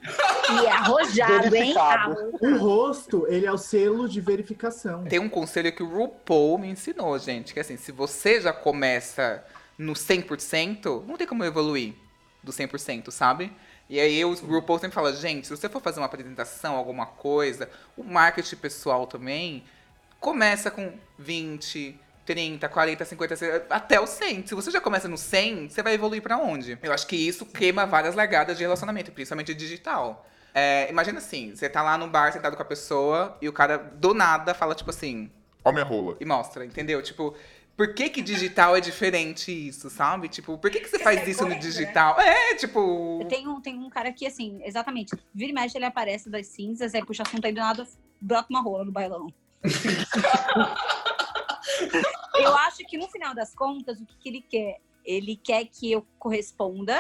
E é arrojado, hein? O rosto, ele é o selo de verificação. Tem um conselho que o RuPaul me ensinou, gente, que assim, se você já começa no 100%, não tem como evoluir do 100%, sabe? E aí o RuPaul sempre fala, gente, se você for fazer uma apresentação, alguma coisa, o marketing pessoal também, começa com 20, 30, 40, 50, 60, até o 100. Se você já começa no 100, você vai evoluir pra onde? Eu acho que isso queima várias largadas de relacionamento, principalmente digital. É, imagina assim, você tá lá no bar sentado com a pessoa e o cara do nada fala tipo assim, Ó minha rola. e mostra, entendeu? Tipo, por que que digital é diferente isso, sabe? Tipo, por que que você faz isso no digital? É, tipo... Tem um, tem um cara que, assim, exatamente, vira e mexe, ele aparece das cinzas, aí puxa assunto aí do nada, bota uma rola no bailão. eu acho que no final das contas, o que, que ele quer? Ele quer que eu corresponda,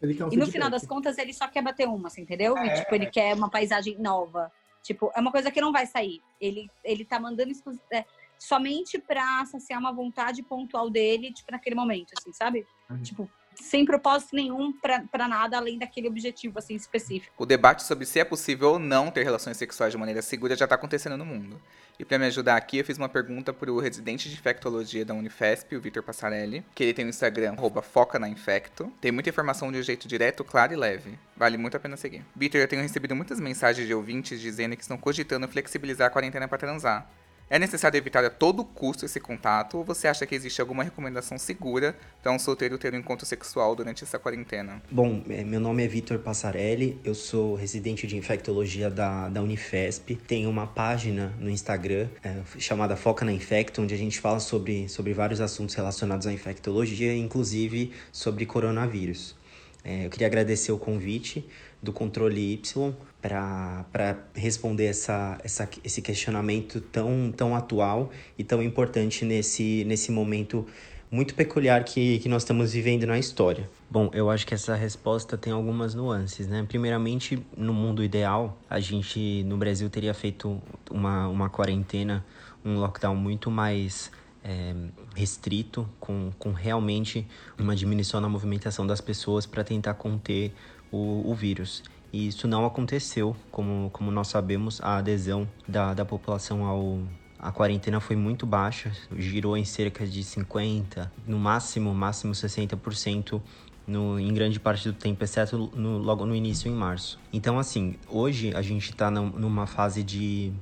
Ele quer um e no feedback. final das contas ele só quer bater uma, assim, entendeu? E, É. tipo, ele quer uma paisagem nova. Tipo, é uma coisa que não vai sair. Ele, ele tá mandando exclu- é, somente pra saciar uma vontade pontual dele, tipo, naquele momento, assim, sabe? Uhum. Tipo, sem propósito nenhum pra, pra nada além daquele objetivo, assim, específico. O debate sobre se é possível ou não ter relações sexuais de maneira segura já tá acontecendo no mundo. E pra me ajudar aqui, eu fiz uma pergunta pro residente de infectologia da Unifesp, o Vitor Passarelli, que ele tem no Instagram, arroba foca na infecto. Tem muita informação de um jeito direto, claro e leve. Vale muito a pena seguir. Vitor, eu tenho recebido muitas mensagens de ouvintes dizendo que estão cogitando flexibilizar a quarentena pra transar. É necessário evitar a todo custo esse contato ou você acha que existe alguma recomendação segura para um solteiro ter um encontro sexual durante essa quarentena? Bom, é, meu nome é Vitor Passarelli, eu sou residente de infectologia da, da Unifesp. Tenho uma página no Instagram é, chamada Foca na Infecto, onde a gente fala sobre, sobre vários assuntos relacionados à infectologia, inclusive sobre coronavírus. É, eu queria agradecer o convite do Controle Y para responder essa, essa, esse questionamento tão, tão atual e tão importante nesse, nesse momento muito peculiar que, que nós estamos vivendo na história. Bom, eu acho que essa resposta tem algumas nuances, né? Primeiramente, no mundo ideal, a gente no Brasil teria feito uma, uma quarentena, um lockdown muito mais é, restrito, com, com realmente uma diminuição na movimentação das pessoas para tentar conter o, o vírus. E isso não aconteceu, como, como nós sabemos, a adesão da, da população ao, a quarentena foi muito baixa, girou em cerca de 50%, no máximo, máximo 60% no, em grande parte do tempo, exceto no, logo no início, em março. Então, assim, hoje a gente está numa fase de,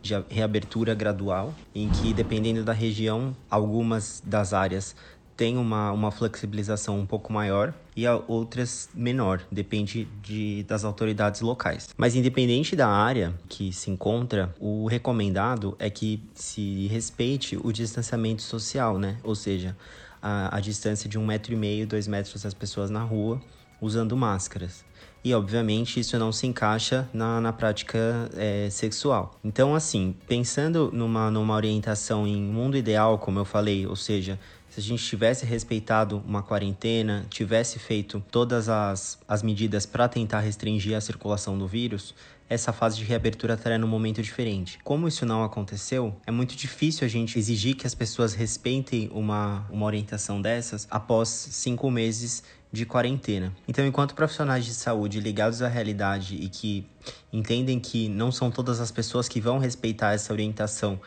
de reabertura gradual, em que, dependendo da região, algumas das áreas têm uma, uma flexibilização um pouco maior e outras menor, depende de, das autoridades locais. Mas independente da área que se encontra, o recomendado é que se respeite o distanciamento social, né? Ou seja, a, a distância de um metro e meio, dois metros das pessoas na rua usando máscaras. E, obviamente, isso não se encaixa na, na prática é, sexual. Então, assim, pensando numa, numa orientação em mundo ideal, como eu falei, ou seja, se a gente tivesse respeitado uma quarentena, tivesse feito todas as, as medidas para tentar restringir a circulação do vírus, essa fase de reabertura estaria num momento diferente. Como isso não aconteceu, é muito difícil a gente exigir que as pessoas respeitem uma, uma orientação dessas após cinco meses de quarentena. Então, enquanto profissionais de saúde ligados à realidade e que entendem que não são todas as pessoas que vão respeitar essa orientação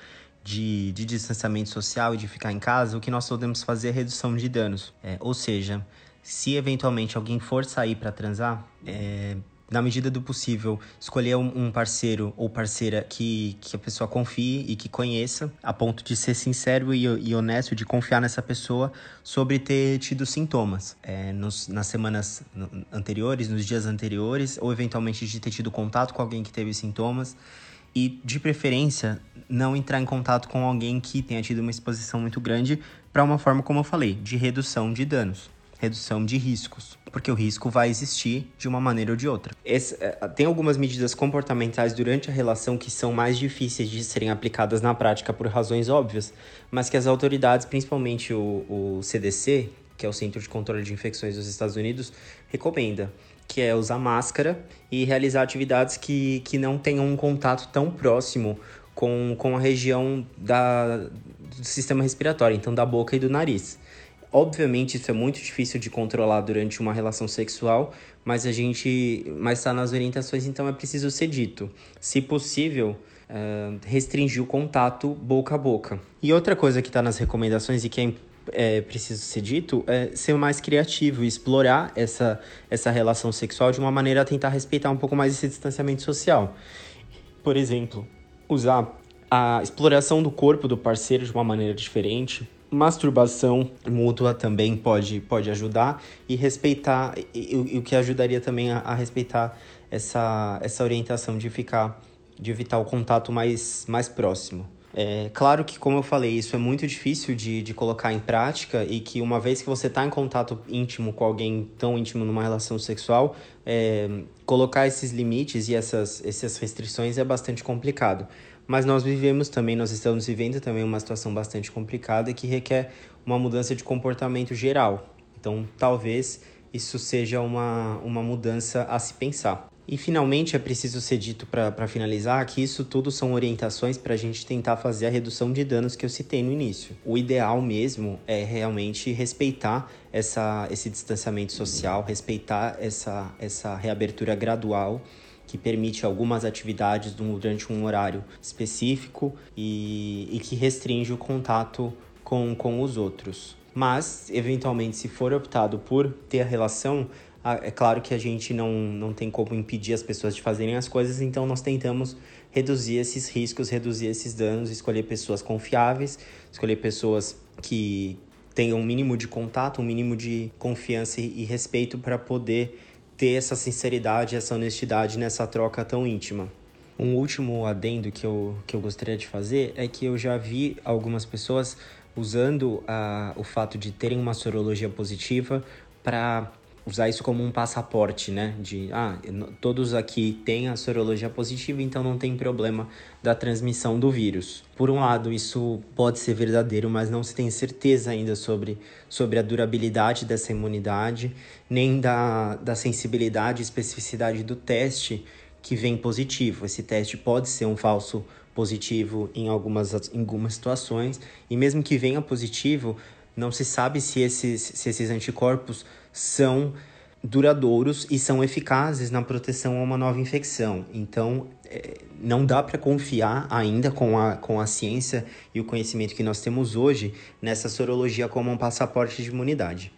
de, de distanciamento social e de ficar em casa, o que nós podemos fazer é redução de danos. É, ou seja, se eventualmente alguém for sair para transar, é, na medida do possível, escolher um parceiro ou parceira que, que a pessoa confie e que conheça, a ponto de ser sincero e, e honesto, de confiar nessa pessoa sobre ter tido sintomas é, nos, nas semanas anteriores, nos dias anteriores, ou eventualmente de ter tido contato com alguém que teve sintomas. E, de preferência, não entrar em contato com alguém que tenha tido uma exposição muito grande para uma forma, como eu falei, de redução de danos redução de riscos, porque o risco vai existir de uma maneira ou de outra. Esse, é, tem algumas medidas comportamentais durante a relação que são mais difíceis de serem aplicadas na prática por razões óbvias, mas que as autoridades, principalmente o, o CDC, que é o Centro de Controle de Infecções dos Estados Unidos, recomenda que é usar máscara e realizar atividades que, que não tenham um contato tão próximo com, com a região da, do sistema respiratório, então da boca e do nariz. Obviamente isso é muito difícil de controlar durante uma relação sexual, mas a gente, mas está nas orientações, então é preciso ser dito. Se possível, uh, restringir o contato boca a boca. E outra coisa que está nas recomendações e que é é preciso ser dito é ser mais criativo e explorar essa, essa relação sexual de uma maneira a tentar respeitar um pouco mais esse distanciamento social. Por exemplo, usar a exploração do corpo do parceiro de uma maneira diferente, masturbação mútua também pode, pode ajudar e respeitar, e, o que ajudaria também a, a, respeitar essa, essa orientação de ficar, de evitar o contato mais, mais próximo. É claro que, como eu falei, isso é muito difícil de, de colocar em prática e que uma vez que você está em contato íntimo com alguém tão íntimo numa relação sexual, é, colocar esses limites e essas, essas restrições é bastante complicado. Mas nós vivemos também, nós estamos vivendo também uma situação bastante complicada que requer uma mudança de comportamento geral. Então, talvez isso seja uma, uma mudança a se pensar. E finalmente é preciso ser dito para finalizar que isso tudo são orientações para a gente tentar fazer a redução de danos que eu citei no início. O ideal mesmo é realmente respeitar essa, esse distanciamento social, respeitar essa, essa reabertura gradual que permite algumas atividades durante um horário específico e, e que restringe o contato com, com os outros. Mas, eventualmente, se for optado por ter a relação, é claro que a gente não, não tem como impedir as pessoas de fazerem as coisas, então nós tentamos reduzir esses riscos, reduzir esses danos, escolher pessoas confiáveis, escolher pessoas que tenham um mínimo de contato, um mínimo de confiança e respeito para poder ter essa sinceridade, essa honestidade nessa troca tão íntima. Um último adendo que eu, que eu gostaria de fazer é que eu já vi algumas pessoas usando a, o fato de terem uma sorologia positiva para usar isso como um passaporte, né? De, ah, todos aqui têm a sorologia positiva, então não tem problema da transmissão do vírus. Por um lado, isso pode ser verdadeiro, mas não se tem certeza ainda sobre, sobre a durabilidade dessa imunidade, nem da, da sensibilidade e especificidade do teste que vem positivo. Esse teste pode ser um falso positivo em algumas, em algumas situações, e mesmo que venha positivo, não se sabe se esses, se esses anticorpos são duradouros e são eficazes na proteção a uma nova infecção. Então, é, não dá para confiar ainda com a, com a ciência e o conhecimento que nós temos hoje nessa sorologia como um passaporte de imunidade.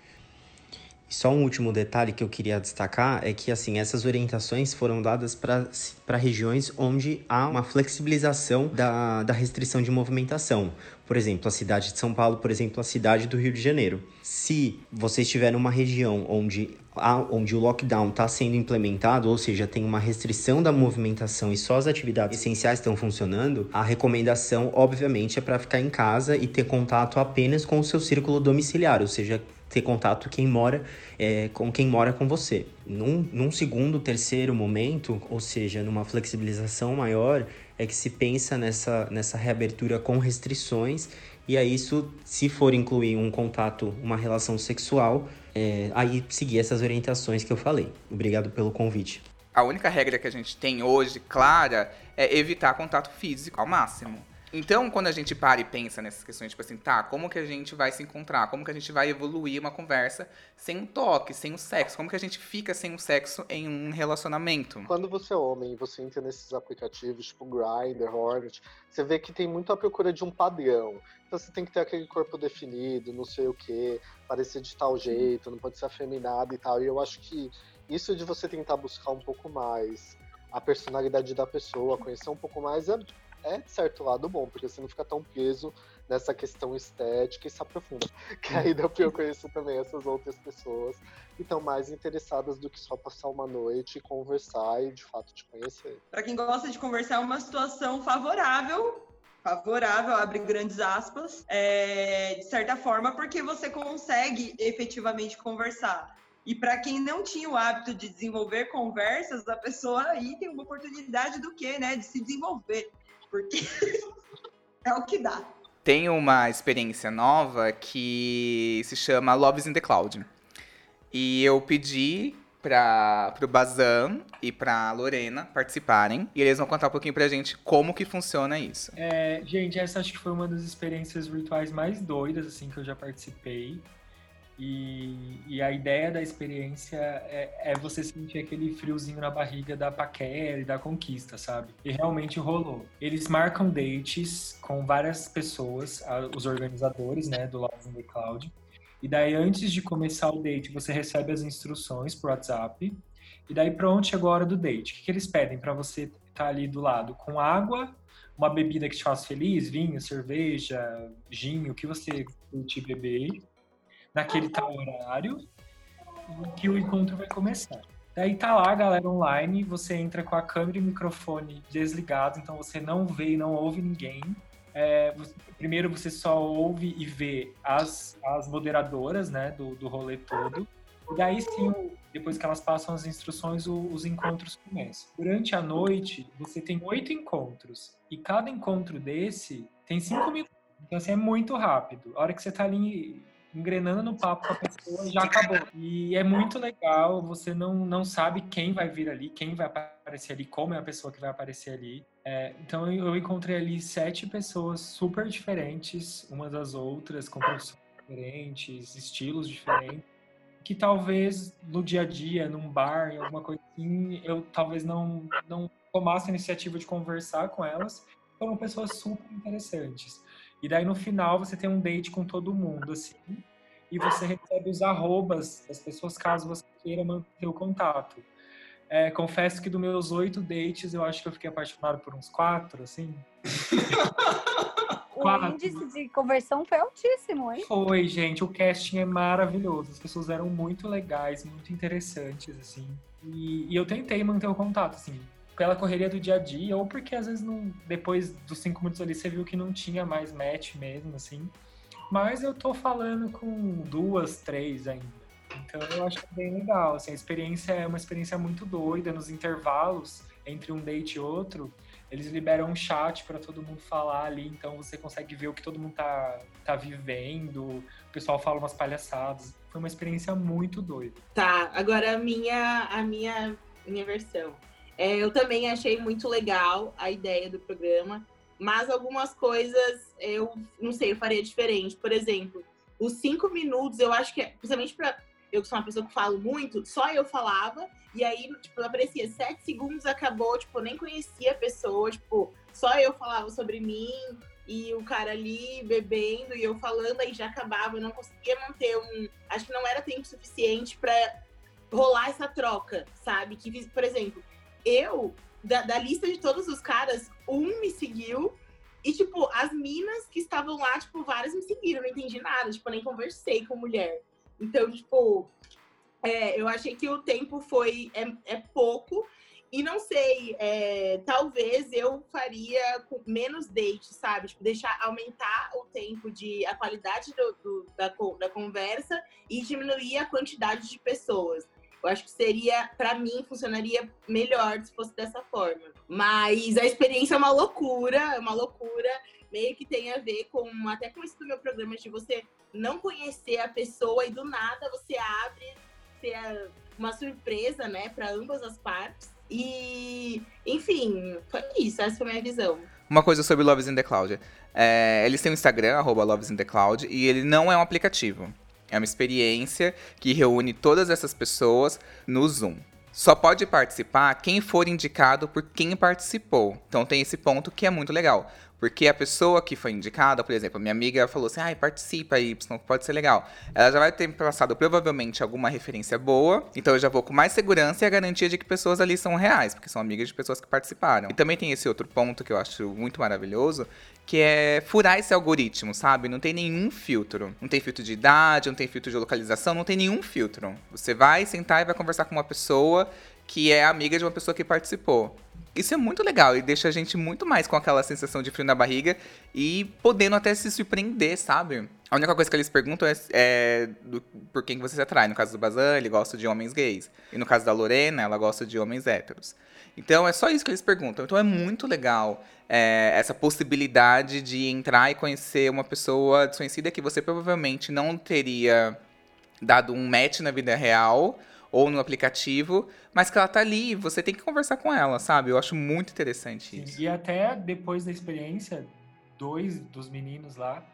Só um último detalhe que eu queria destacar é que assim essas orientações foram dadas para regiões onde há uma flexibilização da, da restrição de movimentação. Por exemplo, a cidade de São Paulo, por exemplo, a cidade do Rio de Janeiro. Se você estiver numa região onde, há, onde o lockdown está sendo implementado, ou seja, tem uma restrição da movimentação e só as atividades essenciais estão funcionando, a recomendação, obviamente, é para ficar em casa e ter contato apenas com o seu círculo domiciliar, ou seja, ter contato quem mora é, com quem mora com você. Num, num segundo, terceiro momento, ou seja, numa flexibilização maior, é que se pensa nessa, nessa reabertura com restrições, e aí isso, se for incluir um contato, uma relação sexual, é, aí seguir essas orientações que eu falei. Obrigado pelo convite. A única regra que a gente tem hoje, clara, é evitar contato físico ao máximo. Então, quando a gente para e pensa nessas questões, tipo assim, tá, como que a gente vai se encontrar? Como que a gente vai evoluir uma conversa sem um toque, sem o um sexo? Como que a gente fica sem o um sexo em um relacionamento? Quando você é homem e você entra nesses aplicativos, tipo Grindr, Hornet, você vê que tem muito a procura de um padrão. Então você tem que ter aquele corpo definido, não sei o que, parecer de tal jeito, não pode ser afeminado e tal. E eu acho que isso de você tentar buscar um pouco mais a personalidade da pessoa, conhecer um pouco mais, é é, de certo lado, bom, porque você não fica tão preso nessa questão estética e se aprofunda. Que aí dá pra eu conhecer também essas outras pessoas que estão mais interessadas do que só passar uma noite e conversar e de fato te conhecer. Para quem gosta de conversar, é uma situação favorável favorável, abre grandes aspas, é, de certa forma, porque você consegue efetivamente conversar. E para quem não tinha o hábito de desenvolver conversas, a pessoa aí tem uma oportunidade do quê, né? De se desenvolver porque é o que dá. Tem uma experiência nova que se chama Loves in the Cloud. E eu pedi para o Bazan e para Lorena participarem e eles vão contar um pouquinho pra gente como que funciona isso. É, gente, essa acho que foi uma das experiências virtuais mais doidas assim que eu já participei. E, e, a ideia da experiência é, é, você sentir aquele friozinho na barriga da paquera e da conquista, sabe? E realmente rolou. Eles marcam dates com várias pessoas, os organizadores, né, do Love in the Cloud. E daí, antes de começar o date, você recebe as instruções por WhatsApp. E daí, pronto, chegou a hora do date. O que, que eles pedem para você estar tá ali do lado? Com água, uma bebida que te faz feliz, vinho, cerveja, gin, o que você curte beber naquele tal horário que o encontro vai começar. Daí tá lá a galera online, você entra com a câmera e microfone desligado, então você não vê e não ouve ninguém. É, primeiro você só ouve e vê as, as moderadoras né, do, do rolê todo. E daí sim, depois que elas passam as instruções, o, os encontros começam. Durante a noite, você tem oito encontros. E cada encontro desse tem cinco minutos. Então, assim, é muito rápido. A hora que você tá ali engrenando no papo com a pessoa, já acabou. E é muito legal, você não, não sabe quem vai vir ali, quem vai aparecer ali, como é a pessoa que vai aparecer ali. É, então eu encontrei ali sete pessoas super diferentes, umas das outras, com profissões diferentes, estilos diferentes, que talvez no dia a dia, num bar, em alguma coisa assim, eu talvez não, não tomasse a iniciativa de conversar com elas. Foram pessoas super interessantes. E daí no final você tem um date com todo mundo, assim, e você recebe os arrobas das pessoas caso você queira manter o contato. É, confesso que dos meus oito dates, eu acho que eu fiquei apaixonado por uns quatro, assim. o quatro. índice de conversão foi altíssimo, hein? Foi, gente. O casting é maravilhoso. As pessoas eram muito legais, muito interessantes, assim. E, e eu tentei manter o contato, assim pela correria do dia a dia, ou porque às vezes não, depois dos cinco minutos ali você viu que não tinha mais match mesmo, assim. Mas eu tô falando com duas, três ainda. Então eu acho bem legal. Assim, a experiência é uma experiência muito doida. Nos intervalos entre um date e outro, eles liberam um chat para todo mundo falar ali, então você consegue ver o que todo mundo tá, tá vivendo. O pessoal fala umas palhaçadas. Foi uma experiência muito doida. Tá, agora a minha, a minha, minha versão. É, eu também achei muito legal a ideia do programa, mas algumas coisas eu não sei, eu faria diferente. Por exemplo, os cinco minutos, eu acho que, é, principalmente para eu que sou uma pessoa que falo muito, só eu falava, e aí, tipo, aparecia sete segundos, acabou, tipo, eu nem conhecia a pessoa, tipo, só eu falava sobre mim, e o cara ali bebendo e eu falando, aí já acabava, eu não conseguia manter um. Acho que não era tempo suficiente para rolar essa troca, sabe? Que, por exemplo, eu, da, da lista de todos os caras, um me seguiu. E, tipo, as minas que estavam lá, tipo, várias me seguiram, não entendi nada, tipo, nem conversei com mulher. Então, tipo, é, eu achei que o tempo foi é, é pouco. E não sei, é, talvez eu faria menos date, sabe? Tipo, deixar aumentar o tempo de a qualidade do, do, da, da conversa e diminuir a quantidade de pessoas. Eu acho que seria, para mim, funcionaria melhor se fosse dessa forma. Mas a experiência é uma loucura, é uma loucura. Meio que tem a ver com, até com isso do meu programa, de você não conhecer a pessoa e do nada você abre, ser uma surpresa, né, para ambas as partes. E, enfim, foi isso, essa foi a minha visão. Uma coisa sobre Loves in the Cloud. É, eles têm um Instagram, arroba Loves in the Cloud, e ele não é um aplicativo. É uma experiência que reúne todas essas pessoas no Zoom. Só pode participar quem for indicado por quem participou. Então tem esse ponto que é muito legal. Porque a pessoa que foi indicada, por exemplo, minha amiga falou assim: ai, participa aí, pode ser legal. Ela já vai ter passado provavelmente alguma referência boa, então eu já vou com mais segurança e a garantia de que pessoas ali são reais, porque são amigas de pessoas que participaram. E também tem esse outro ponto que eu acho muito maravilhoso, que é furar esse algoritmo, sabe? Não tem nenhum filtro. Não tem filtro de idade, não tem filtro de localização, não tem nenhum filtro. Você vai sentar e vai conversar com uma pessoa que é amiga de uma pessoa que participou. Isso é muito legal e deixa a gente muito mais com aquela sensação de frio na barriga e podendo até se surpreender, sabe? A única coisa que eles perguntam é, é do, por quem você se atrai. No caso do Bazan, ele gosta de homens gays. E no caso da Lorena, ela gosta de homens héteros. Então é só isso que eles perguntam. Então é muito legal é, essa possibilidade de entrar e conhecer uma pessoa desconhecida que você provavelmente não teria dado um match na vida real ou no aplicativo, mas que ela tá ali, você tem que conversar com ela, sabe? Eu acho muito interessante isso. E até depois da experiência, dois dos meninos lá,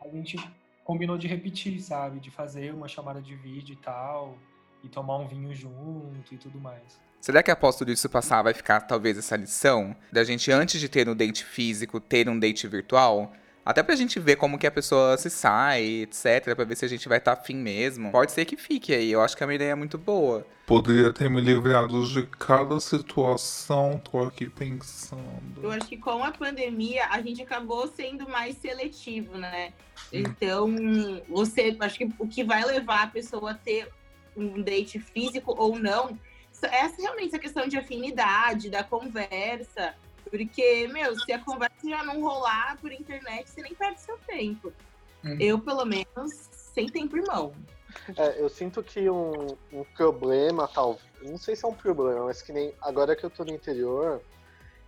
a gente combinou de repetir, sabe? De fazer uma chamada de vídeo e tal, e tomar um vinho junto e tudo mais. Será que após tudo isso passar vai ficar talvez essa lição da gente antes de ter um date físico, ter um date virtual? Até pra gente ver como que a pessoa se sai, etc. Pra ver se a gente vai estar tá afim mesmo. Pode ser que fique aí. Eu acho que é uma ideia muito boa. Poderia ter me livrado de cada situação, tô aqui pensando. Eu acho que com a pandemia a gente acabou sendo mais seletivo, né? Então, você, acho que o que vai levar a pessoa a ter um date físico ou não, essa realmente essa questão de afinidade, da conversa. Porque, meu, se a conversa já não rolar por internet, você nem perde seu tempo. Uhum. Eu, pelo menos, sem tempo irmão. É, eu sinto que um, um problema, tal, não sei se é um problema, mas que nem agora que eu tô no interior,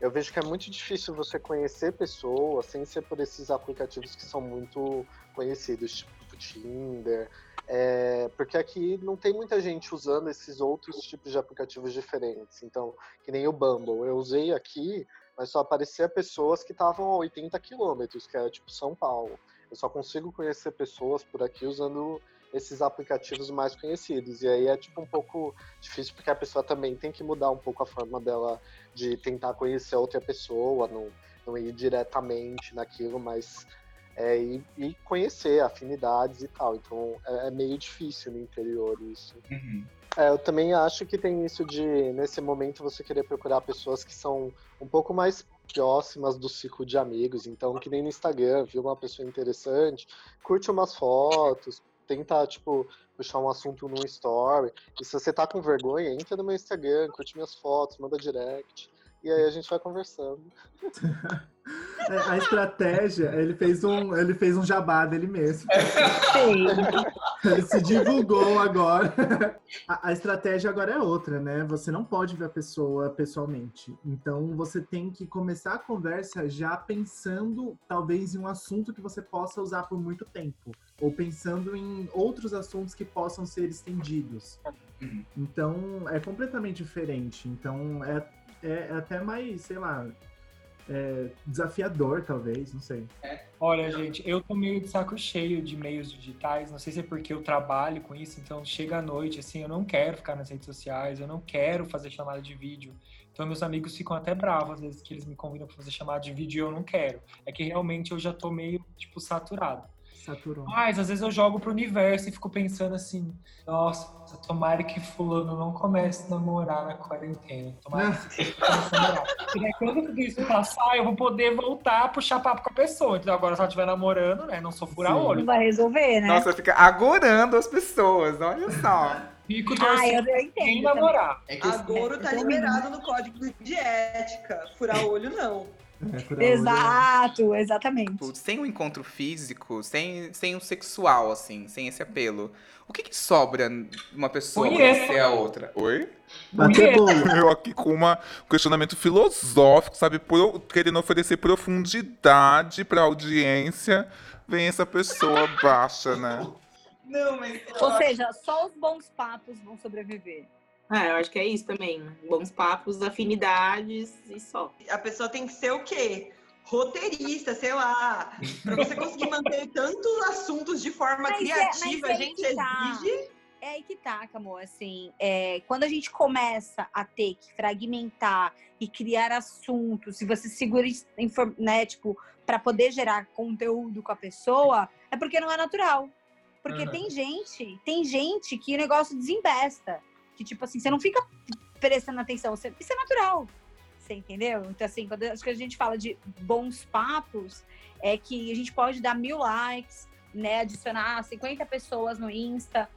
eu vejo que é muito difícil você conhecer pessoas sem ser por esses aplicativos que são muito conhecidos, tipo Tinder. É, porque aqui não tem muita gente usando esses outros tipos de aplicativos diferentes. Então, que nem o Bumble. Eu usei aqui, mas só aparecia pessoas que estavam a 80 quilômetros, que era tipo São Paulo. Eu só consigo conhecer pessoas por aqui usando esses aplicativos mais conhecidos. E aí é tipo um pouco difícil porque a pessoa também tem que mudar um pouco a forma dela de tentar conhecer outra pessoa, não, não ir diretamente naquilo, mas é, e, e conhecer afinidades e tal. Então é, é, meio difícil no interior isso. Uhum. É, eu também acho que tem isso de, nesse momento, você querer procurar pessoas que são um pouco mais próximas do ciclo de amigos. Então, que nem no Instagram, viu uma pessoa interessante, curte umas fotos, tenta, tipo, puxar um assunto num story. E se você tá com vergonha, entra no meu Instagram, curte minhas fotos, manda direct. E aí a gente vai conversando. É, a estratégia, ele fez um, ele fez um jabá dele mesmo. Sim. Ele se divulgou agora. A, a, estratégia agora é outra, né? Você não pode ver a pessoa pessoalmente. Então você tem que começar a conversa já pensando, talvez, em um assunto que você possa usar por muito tempo. Ou pensando em outros assuntos que possam ser estendidos. Então é completamente diferente. Então é, é até mais, sei lá, é, desafiador, talvez, não sei. É. Olha, gente, eu tô meio de saco cheio de meios digitais. Não sei se é porque eu trabalho com isso, então chega à noite, assim, eu não quero ficar nas redes sociais, eu não quero fazer chamada de vídeo. Então meus amigos ficam até bravos às vezes que eles me convidam pra fazer chamada de vídeo e eu não quero. É que realmente eu já tô meio, tipo, saturado. Saturou. Mas às vezes eu jogo pro universo e fico pensando assim, nossa, tomara que fulano não comece a namorar na quarentena. Tomara que esse comece a namorar. Aí, quando tudo isso passar, eu vou poder voltar a puxar papo com a pessoa. Então agora se ela estiver namorando, né? Não sou fura Não olho. vai resolver, né? Nossa, fica agorando as pessoas, olha só. Fico Ah, eu, torcendo eu quem namorar. É que Agouro tá tô liberado no código de ética. Furar olho, não. É, olho. Exato, exatamente. Tipo, sem o encontro físico, sem, sem o sexual, assim, sem esse apelo, o que, que sobra uma pessoa conhecer a outra? Oi? Bater bolo. Eu aqui com uma- um questionamento filosófico, sabe? Pro- querendo oferecer profundidade pra audiência. Vem essa pessoa baixa, né? Não, mas. Ou seja, só os bons papos vão sobreviver. Ah, eu acho que é isso também. Bons papos, afinidades e só. A pessoa tem que ser o quê? Roteirista, sei lá. Pra você conseguir manter tantos assuntos de forma Mas é- criativa, mas a é gente que tá. exige. É aí que tá, amor. Assim, é, quando a gente começa a ter que fragmentar e criar assuntos, se você segura, né, tipo, para poder gerar conteúdo com a pessoa, é porque não é natural. Porque Uhum. tem gente, tem gente que o negócio desembesta. Que, tipo assim, você não fica prestando atenção. Você, isso é natural. Você entendeu? Então, assim, quando acho que a gente fala de bons papos, é que a gente pode dar mil likes, né? Adicionar 50 pessoas no Insta,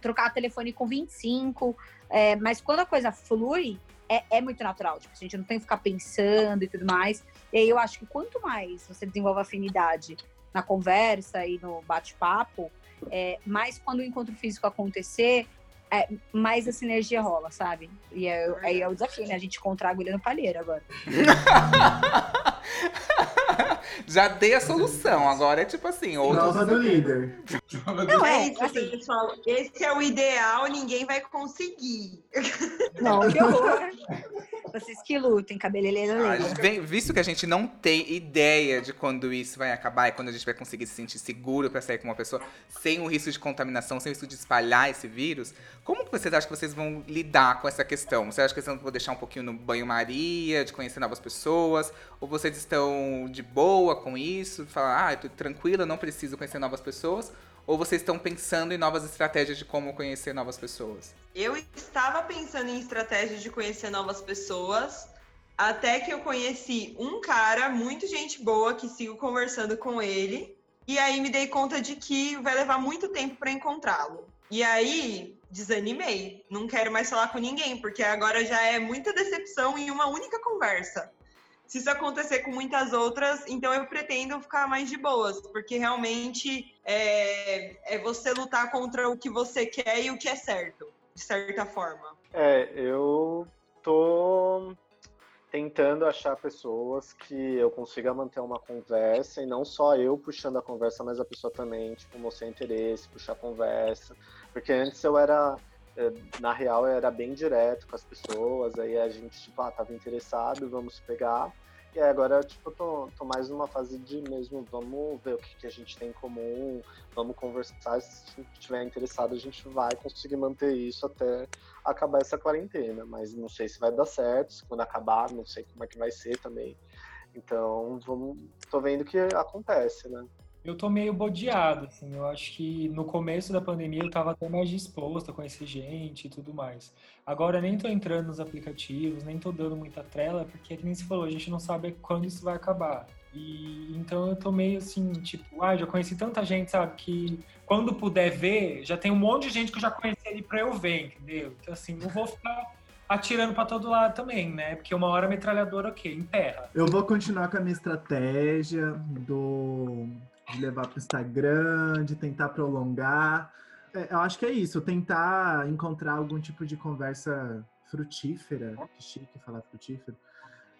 trocar telefone com 25. é, mas quando a coisa flui, é, é muito natural. Tipo, a gente não tem que ficar pensando e tudo mais. E aí eu acho que quanto mais você desenvolve afinidade na conversa e no bate-papo, é, mais quando o encontro físico acontecer, é, mais essa energia rola, sabe? E é, aí é o desafio, né? A gente encontrar a agulha no palheiro agora. Já dei a solução, agora é tipo assim, outros Prova do líder. Não, É isso, assim, pessoal. Esse é o ideal, ninguém vai conseguir. não, que horror. Vocês que lutem, cabeleireiro Ah, visto que a gente não tem ideia de quando isso vai acabar e quando a gente vai conseguir se sentir seguro pra sair com uma pessoa sem o risco de contaminação, sem o risco de espalhar esse vírus, como que vocês acham que vocês vão lidar com essa questão? Você acha que vocês vão deixar um pouquinho no banho-maria, de conhecer novas pessoas? Ou vocês estão de boa com isso? Falar, ah, tô tranquila, não preciso conhecer novas pessoas? Ou vocês estão pensando em novas estratégias de como conhecer novas pessoas? Eu estava pensando em estratégias de conhecer novas pessoas, até que eu conheci um cara, muito gente boa, que sigo conversando com ele, e aí me dei conta de que vai levar muito tempo para encontrá-lo. E aí desanimei, não quero mais falar com ninguém, porque agora já é muita decepção em uma única conversa. Se isso acontecer com muitas outras, então eu pretendo ficar mais de boas, porque realmente é, é você lutar contra o que você quer e o que é certo, de certa forma. É, eu tô tentando achar pessoas que eu consiga manter uma conversa e não só eu puxando a conversa, mas a pessoa também, tipo, mostrar interesse, puxar a conversa. Porque antes eu era, na real, era bem direto com as pessoas, aí a gente, tipo, ah, tava interessado, vamos pegar. E agora, tipo, tô, tô mais numa fase de mesmo, vamos ver o que, que a gente tem em comum, vamos conversar, se estiver interessado, a gente vai conseguir manter isso até acabar essa quarentena, mas não sei se vai dar certo, se quando acabar, não sei como é que vai ser também. Então, vamos, tô vendo o que acontece, né? Eu tô meio bodeado, assim. Eu acho que no começo da pandemia eu tava até mais disposto a conhecer gente e tudo mais. Agora nem tô entrando nos aplicativos, nem tô dando muita trela, porque, que nem se falou, a gente não sabe quando isso vai acabar. E então eu tô meio assim, tipo, ah, já conheci tanta gente, sabe, que quando puder ver, já tem um monte de gente que eu já conheci ali pra eu ver, entendeu? Então, assim, não vou ficar atirando pra todo lado também, né? Porque uma hora metralhadora, o quê? Emperra. Eu vou continuar com a minha estratégia do de levar pro Instagram, de tentar prolongar. É, eu acho que é isso, tentar encontrar algum tipo de conversa frutífera, que chique falar frutífero,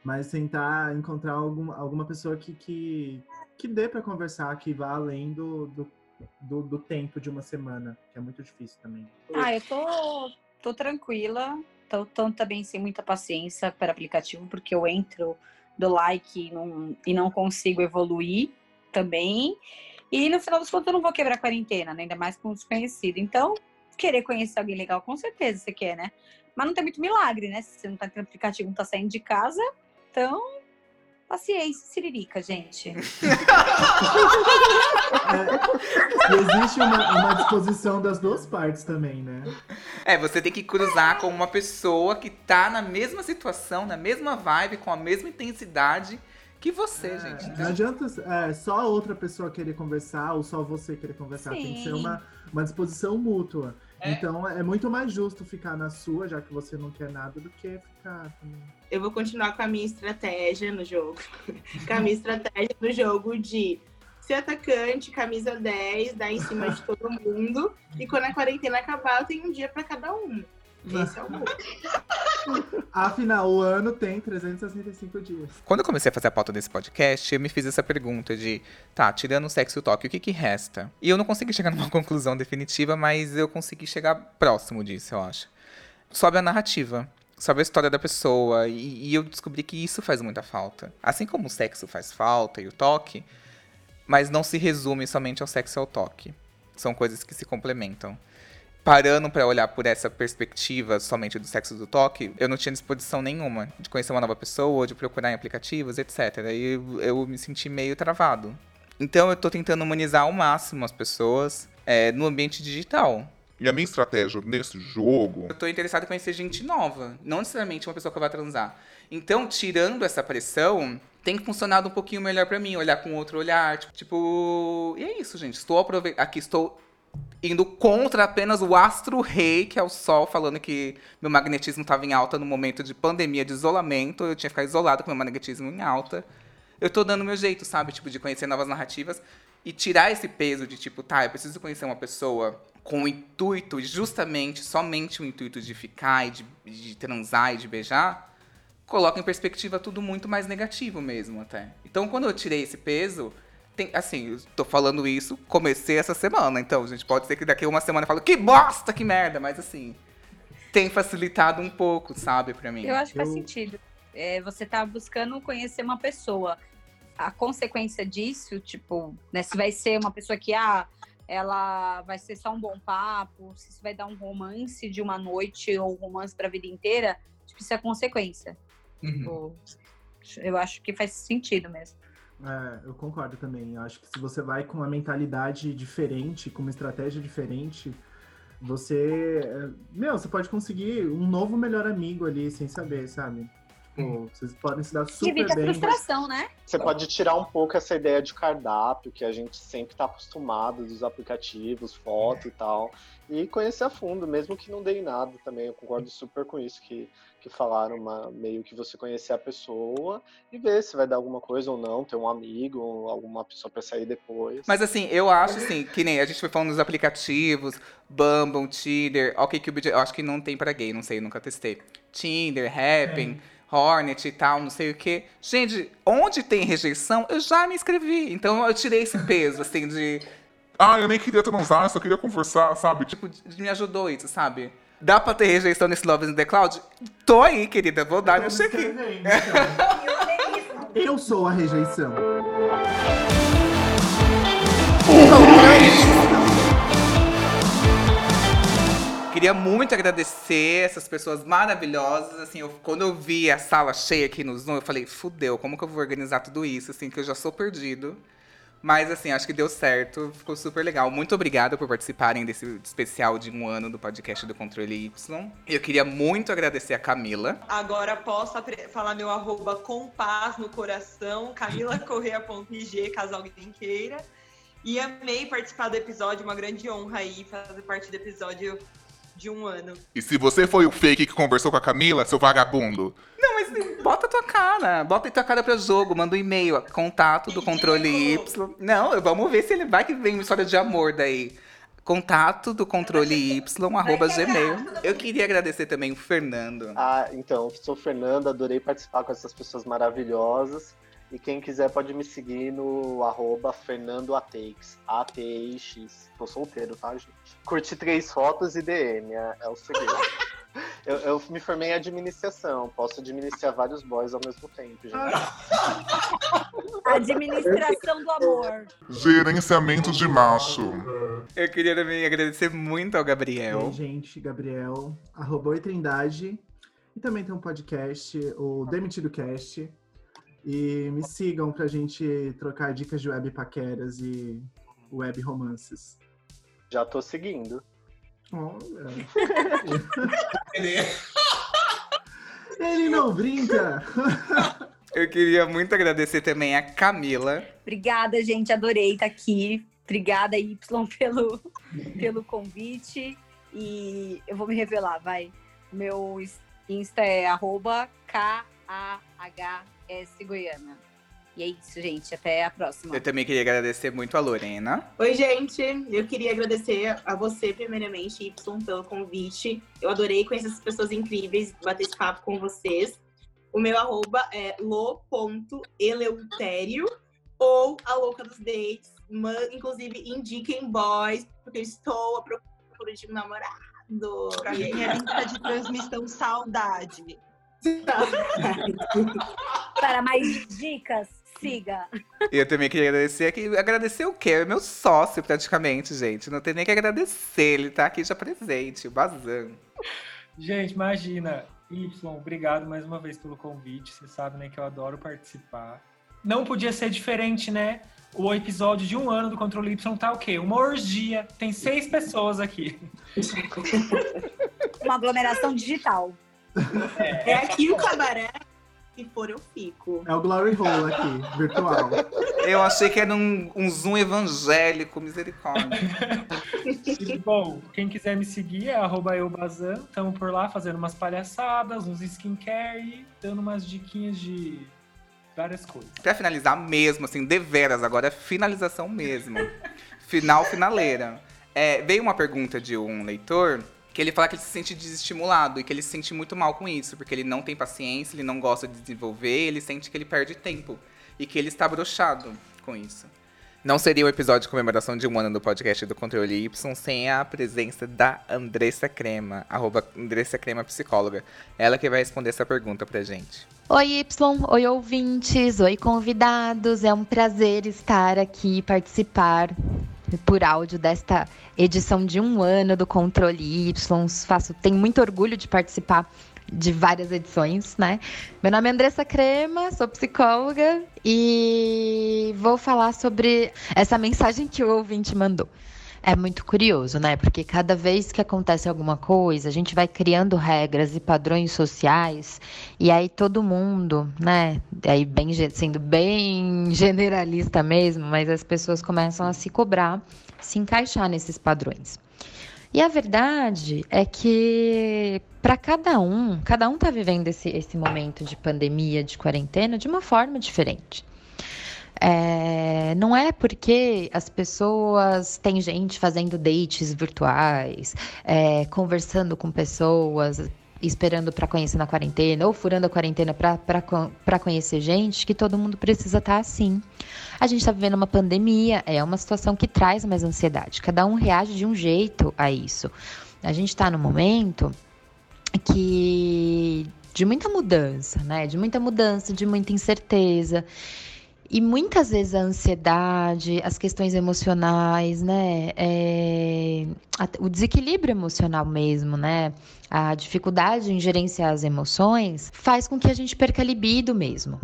mas tentar encontrar algum, alguma pessoa que, que, que dê para conversar, que vá além do, do, do, do tempo de uma semana, que é muito difícil também. Ah, eu tô, tô tranquila. Tô, tô também sem muita paciência para aplicativo, porque eu entro do like e não, e não consigo evoluir também. E no final das contas eu não vou quebrar a quarentena, né? ainda mais com um desconhecido. Então, querer conhecer alguém legal, com certeza você quer, né? Mas não tem muito milagre, né? Se você não tá tendo aplicativo, não tá saindo de casa. Então, paciência, siririca, gente. É, existe uma, uma disposição das duas partes também, né? É, você tem que cruzar com uma pessoa que tá na mesma situação, na mesma vibe, com a mesma intensidade que você, gente. Não adianta é, só a outra pessoa querer conversar ou só você querer conversar. Tem que ser Sim. uma, uma disposição mútua. É. Então é muito mais justo ficar na sua, já que você não quer nada, do que ficar. Eu vou continuar com a minha estratégia no jogo. com a minha estratégia no jogo de ser atacante, camisa 10, dar em cima de todo mundo. E quando a quarentena acabar, eu tenho um dia pra cada um. Esse é o meu. Afinal, o ano tem 365 dias. Quando eu comecei a fazer a pauta desse podcast, eu me fiz essa pergunta de, tá, tirando o sexo e o toque, o que que resta? E eu não consegui chegar numa conclusão definitiva, mas eu consegui chegar próximo disso, eu acho. Sobe a narrativa, sobe a história da pessoa, e, e eu descobri que isso faz muita falta. Assim como o sexo faz falta e o toque, mas não se resume somente ao sexo e ao toque. São coisas que se complementam parando pra olhar por essa perspectiva somente do sexo do toque, eu não tinha disposição nenhuma de conhecer uma nova pessoa, de procurar em aplicativos, etc. E eu, me senti meio travado. Então eu tô tentando humanizar ao máximo as pessoas é, no ambiente digital. E a minha estratégia nesse jogo. Eu tô interessado em conhecer gente nova, não necessariamente uma pessoa que vai transar. Então, tirando essa pressão, tem funcionado um pouquinho melhor pra mim, olhar com outro olhar. Tipo, tipo e é isso, gente. Estou aproveitando. Aqui estou indo contra apenas o astro rei, que é o sol, falando que meu magnetismo estava em alta no momento de pandemia, de isolamento. Eu tinha que ficar isolado com meu magnetismo em alta. Eu tô dando meu jeito, sabe? Tipo, de conhecer novas narrativas e tirar esse peso de tipo, tá, eu preciso conhecer uma pessoa com o intuito, justamente, somente o intuito de ficar e de, de transar e de beijar, coloca em perspectiva tudo muito mais negativo mesmo, até. Então, quando eu tirei esse peso, tem, assim, eu tô falando isso, comecei essa semana, então, gente, pode ser que daqui a uma semana eu falo, que bosta, que merda, mas assim, tem facilitado um pouco, sabe, pra mim. Eu acho que faz sentido. É, você tá buscando conhecer uma pessoa. A consequência disso, tipo, né, se vai ser uma pessoa que, ah, ela vai ser só um bom papo, se isso vai dar um romance de uma noite ou um romance pra vida inteira, tipo, isso é consequência. Tipo, eu acho que faz sentido mesmo. É, eu concordo também. Eu acho que se você vai com uma mentalidade diferente, com uma estratégia diferente, você. é, Meu, você pode conseguir um novo melhor amigo ali sem saber, sabe? Tipo, vocês podem se dar super evita a bem. frustração, né? Você pode tirar um pouco essa ideia de cardápio, que a gente sempre está acostumado dos aplicativos, foto e tal, e conhecer a fundo, mesmo que não dê em nada também. Eu concordo super com isso que, que falaram, uma, meio que você conhecer a pessoa e ver se vai dar alguma coisa ou não, ter um amigo, ou alguma pessoa para sair depois. Mas assim, eu acho assim, que nem a gente foi falando dos aplicativos, Bumble, Tinder, OkCupid, eu acho que não tem pra gay, não sei, eu nunca testei. Tinder, Happn, Hornet e tal, não sei o quê. Gente, onde tem rejeição, eu já me inscrevi. Então eu tirei esse peso, assim, de. Ah, eu nem queria transar, eu só queria conversar, sabe? Tipo, me ajudou isso, sabe? Dá pra ter rejeição nesse Love in the Cloud? Tô aí, querida, vou dar meu check-in. Eu sou a rejeição. Queria muito agradecer essas pessoas maravilhosas. Assim, eu- quando eu vi a sala cheia aqui no Zoom, eu falei, fudeu, como que eu vou organizar tudo isso? Assim, que eu já sou perdido. Mas, assim, acho que deu certo, ficou super legal. Muito obrigada por participarem desse especial de um ano do podcast do Controle Y. Eu queria muito agradecer a Camila. Agora posso falar meu arroba com paz no coração, camilacorreia.ig, caso alguém queira. E amei participar do episódio, uma grande honra aí fazer parte do episódio de um ano. E se você foi o fake que conversou com a Camila, seu vagabundo? Mas bota a tua cara. Bota a tua cara pra jogo. Manda um e-mail. Contato do controle Y. Não, vamos ver se ele vai que vem uma história de amor daí. Contato do controle Y, arroba gmail. Eu queria agradecer também o Fernando. Ah, então, sou Fernando, adorei participar com essas pessoas maravilhosas. E quem quiser pode me seguir no arroba FernandoAteix, A-T-E-I-X. Tô solteiro, tá, gente? Curti três fotos e DM, é, é o segredo. Eu, eu me formei em administração, posso administrar vários boys ao mesmo tempo, gente. Administração do amor. Gerenciamento de macho. Eu queria também agradecer muito ao Gabriel. Oi, gente, Gabriel, arroba Oi Trindade. E também tem um podcast, o Demitido Cast. E me sigam pra gente trocar dicas de web paqueras e web romances. Já tô seguindo. Olha. Ele não brinca! Eu queria muito agradecer também a Camila. Obrigada, gente. Adorei estar aqui. Obrigada, Y, pelo, pelo convite. E eu vou me revelar, vai. Meu Insta é arroba K-A-H-S Goiana. E é isso, gente. Até a próxima. Eu também queria agradecer muito a Lorena. Oi, gente. Eu queria agradecer a você, primeiramente, Y, pelo convite. Eu adorei conhecer essas pessoas incríveis, bater esse papo com vocês. O meu arroba é lo.eleutério ou a louca dos dates. Inclusive, indiquem boys, porque eu estou à procura de um namorado. Pra E é minha lista de transmissão saudade. Para mais dicas, siga. E eu também queria agradecer aqui. Agradecer o quê? É meu sócio, praticamente, gente. Não tem nem que agradecer. Ele tá aqui já presente, o Bazan. Gente, imagina. Y, obrigado mais uma vez pelo convite. Você sabe, né, que eu adoro participar. Não podia ser diferente, né? O episódio de um ano do Controle Y tá o quê? Uma orgia. Tem seis pessoas aqui. Uma aglomeração digital. É aqui o cabaré. Se for, eu fico. É o Glory Hole aqui, virtual. Eu achei que era um, um Zoom evangélico, misericórdia. E, bom, quem quiser me seguir é arroba eubazan. Estamos por lá fazendo umas palhaçadas, uns skincare e dando umas diquinhas de várias coisas. Pra finalizar mesmo, assim, deveras, agora é finalização mesmo. Final, finaleira. É, veio uma pergunta de um leitor que ele fala que ele se sente desestimulado e que ele se sente muito mal com isso, porque ele não tem paciência, ele não gosta de desenvolver, ele sente que ele perde tempo e que ele está broxado com isso. Não seria o episódio de comemoração de um ano do podcast do Controle Y sem a presença da Andressa Crema, arroba Andressa Crema Psicóloga. Ela que vai responder essa pergunta pra gente. Oi, Y, oi, ouvintes, oi, convidados. É um prazer estar aqui e participar por áudio desta edição de um ano do Controle Y. Faço, tenho muito orgulho de participar de várias edições, né? Meu nome é Andressa Crema, sou psicóloga e vou falar sobre essa mensagem que o ouvinte mandou. É muito curioso, né? Porque cada vez que acontece alguma coisa, a gente vai criando regras e padrões sociais, e aí todo mundo, né? Aí bem, sendo bem generalista mesmo, mas as pessoas começam a se cobrar, se encaixar nesses padrões. E a verdade é que para cada um, cada um tá vivendo esse, esse momento de pandemia, de quarentena, de uma forma diferente. É, não é porque as pessoas têm gente fazendo dates virtuais, é, conversando com pessoas, esperando para conhecer na quarentena, ou furando a quarentena para conhecer gente, que todo mundo precisa estar assim. A gente está vivendo uma pandemia, é uma situação que traz mais ansiedade. Cada um reage de um jeito a isso. A gente está no momento que de muita mudança, né? De muita mudança, de muita incerteza. E muitas vezes a ansiedade, as questões emocionais, né? É, o desequilíbrio emocional mesmo, né? A dificuldade em gerenciar as emoções faz com que a gente perca a libido mesmo.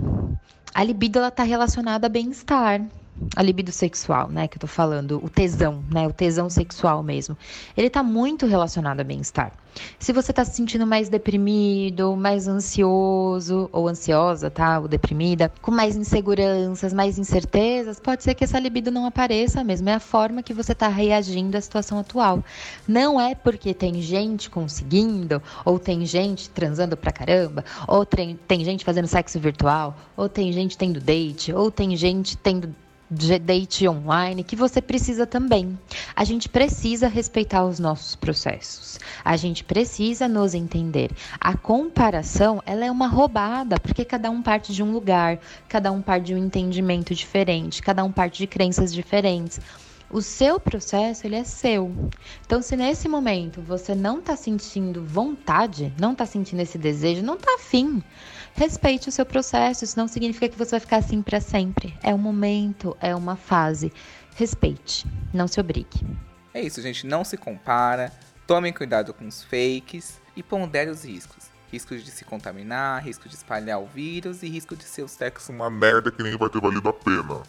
A libido ela está relacionada a bem-estar. A libido sexual, né, que eu tô falando, o tesão, né, o tesão sexual mesmo. Ele tá muito relacionado a bem-estar. Se você tá se sentindo mais deprimido, mais ansioso ou ansiosa, tá, ou deprimida, com mais inseguranças, mais incertezas, pode ser que essa libido não apareça mesmo. É a forma que você tá reagindo à situação atual. Não é porque tem gente conseguindo, ou tem gente transando pra caramba, ou tem, tem gente fazendo sexo virtual, ou tem gente tendo date, ou tem gente tendo de date online que você precisa também. A gente precisa respeitar os nossos processos. A gente precisa nos entender. A comparação, ela é uma roubada, porque cada um parte de um lugar, cada um parte de um entendimento diferente, cada um parte de crenças diferentes. O seu processo, ele é seu. Então, se nesse momento você não tá sentindo vontade, não tá sentindo esse desejo, não tá afim, respeite o seu processo. Isso não significa que você vai ficar assim para sempre. É um momento, é uma fase. Respeite, não se obrigue. É isso, gente. Não se compara. Tomem cuidado com os fakes e pondere os riscos. Risco de se contaminar, risco de espalhar o vírus e risco de ser o sexo Uma merda que nem vai ter valido a pena.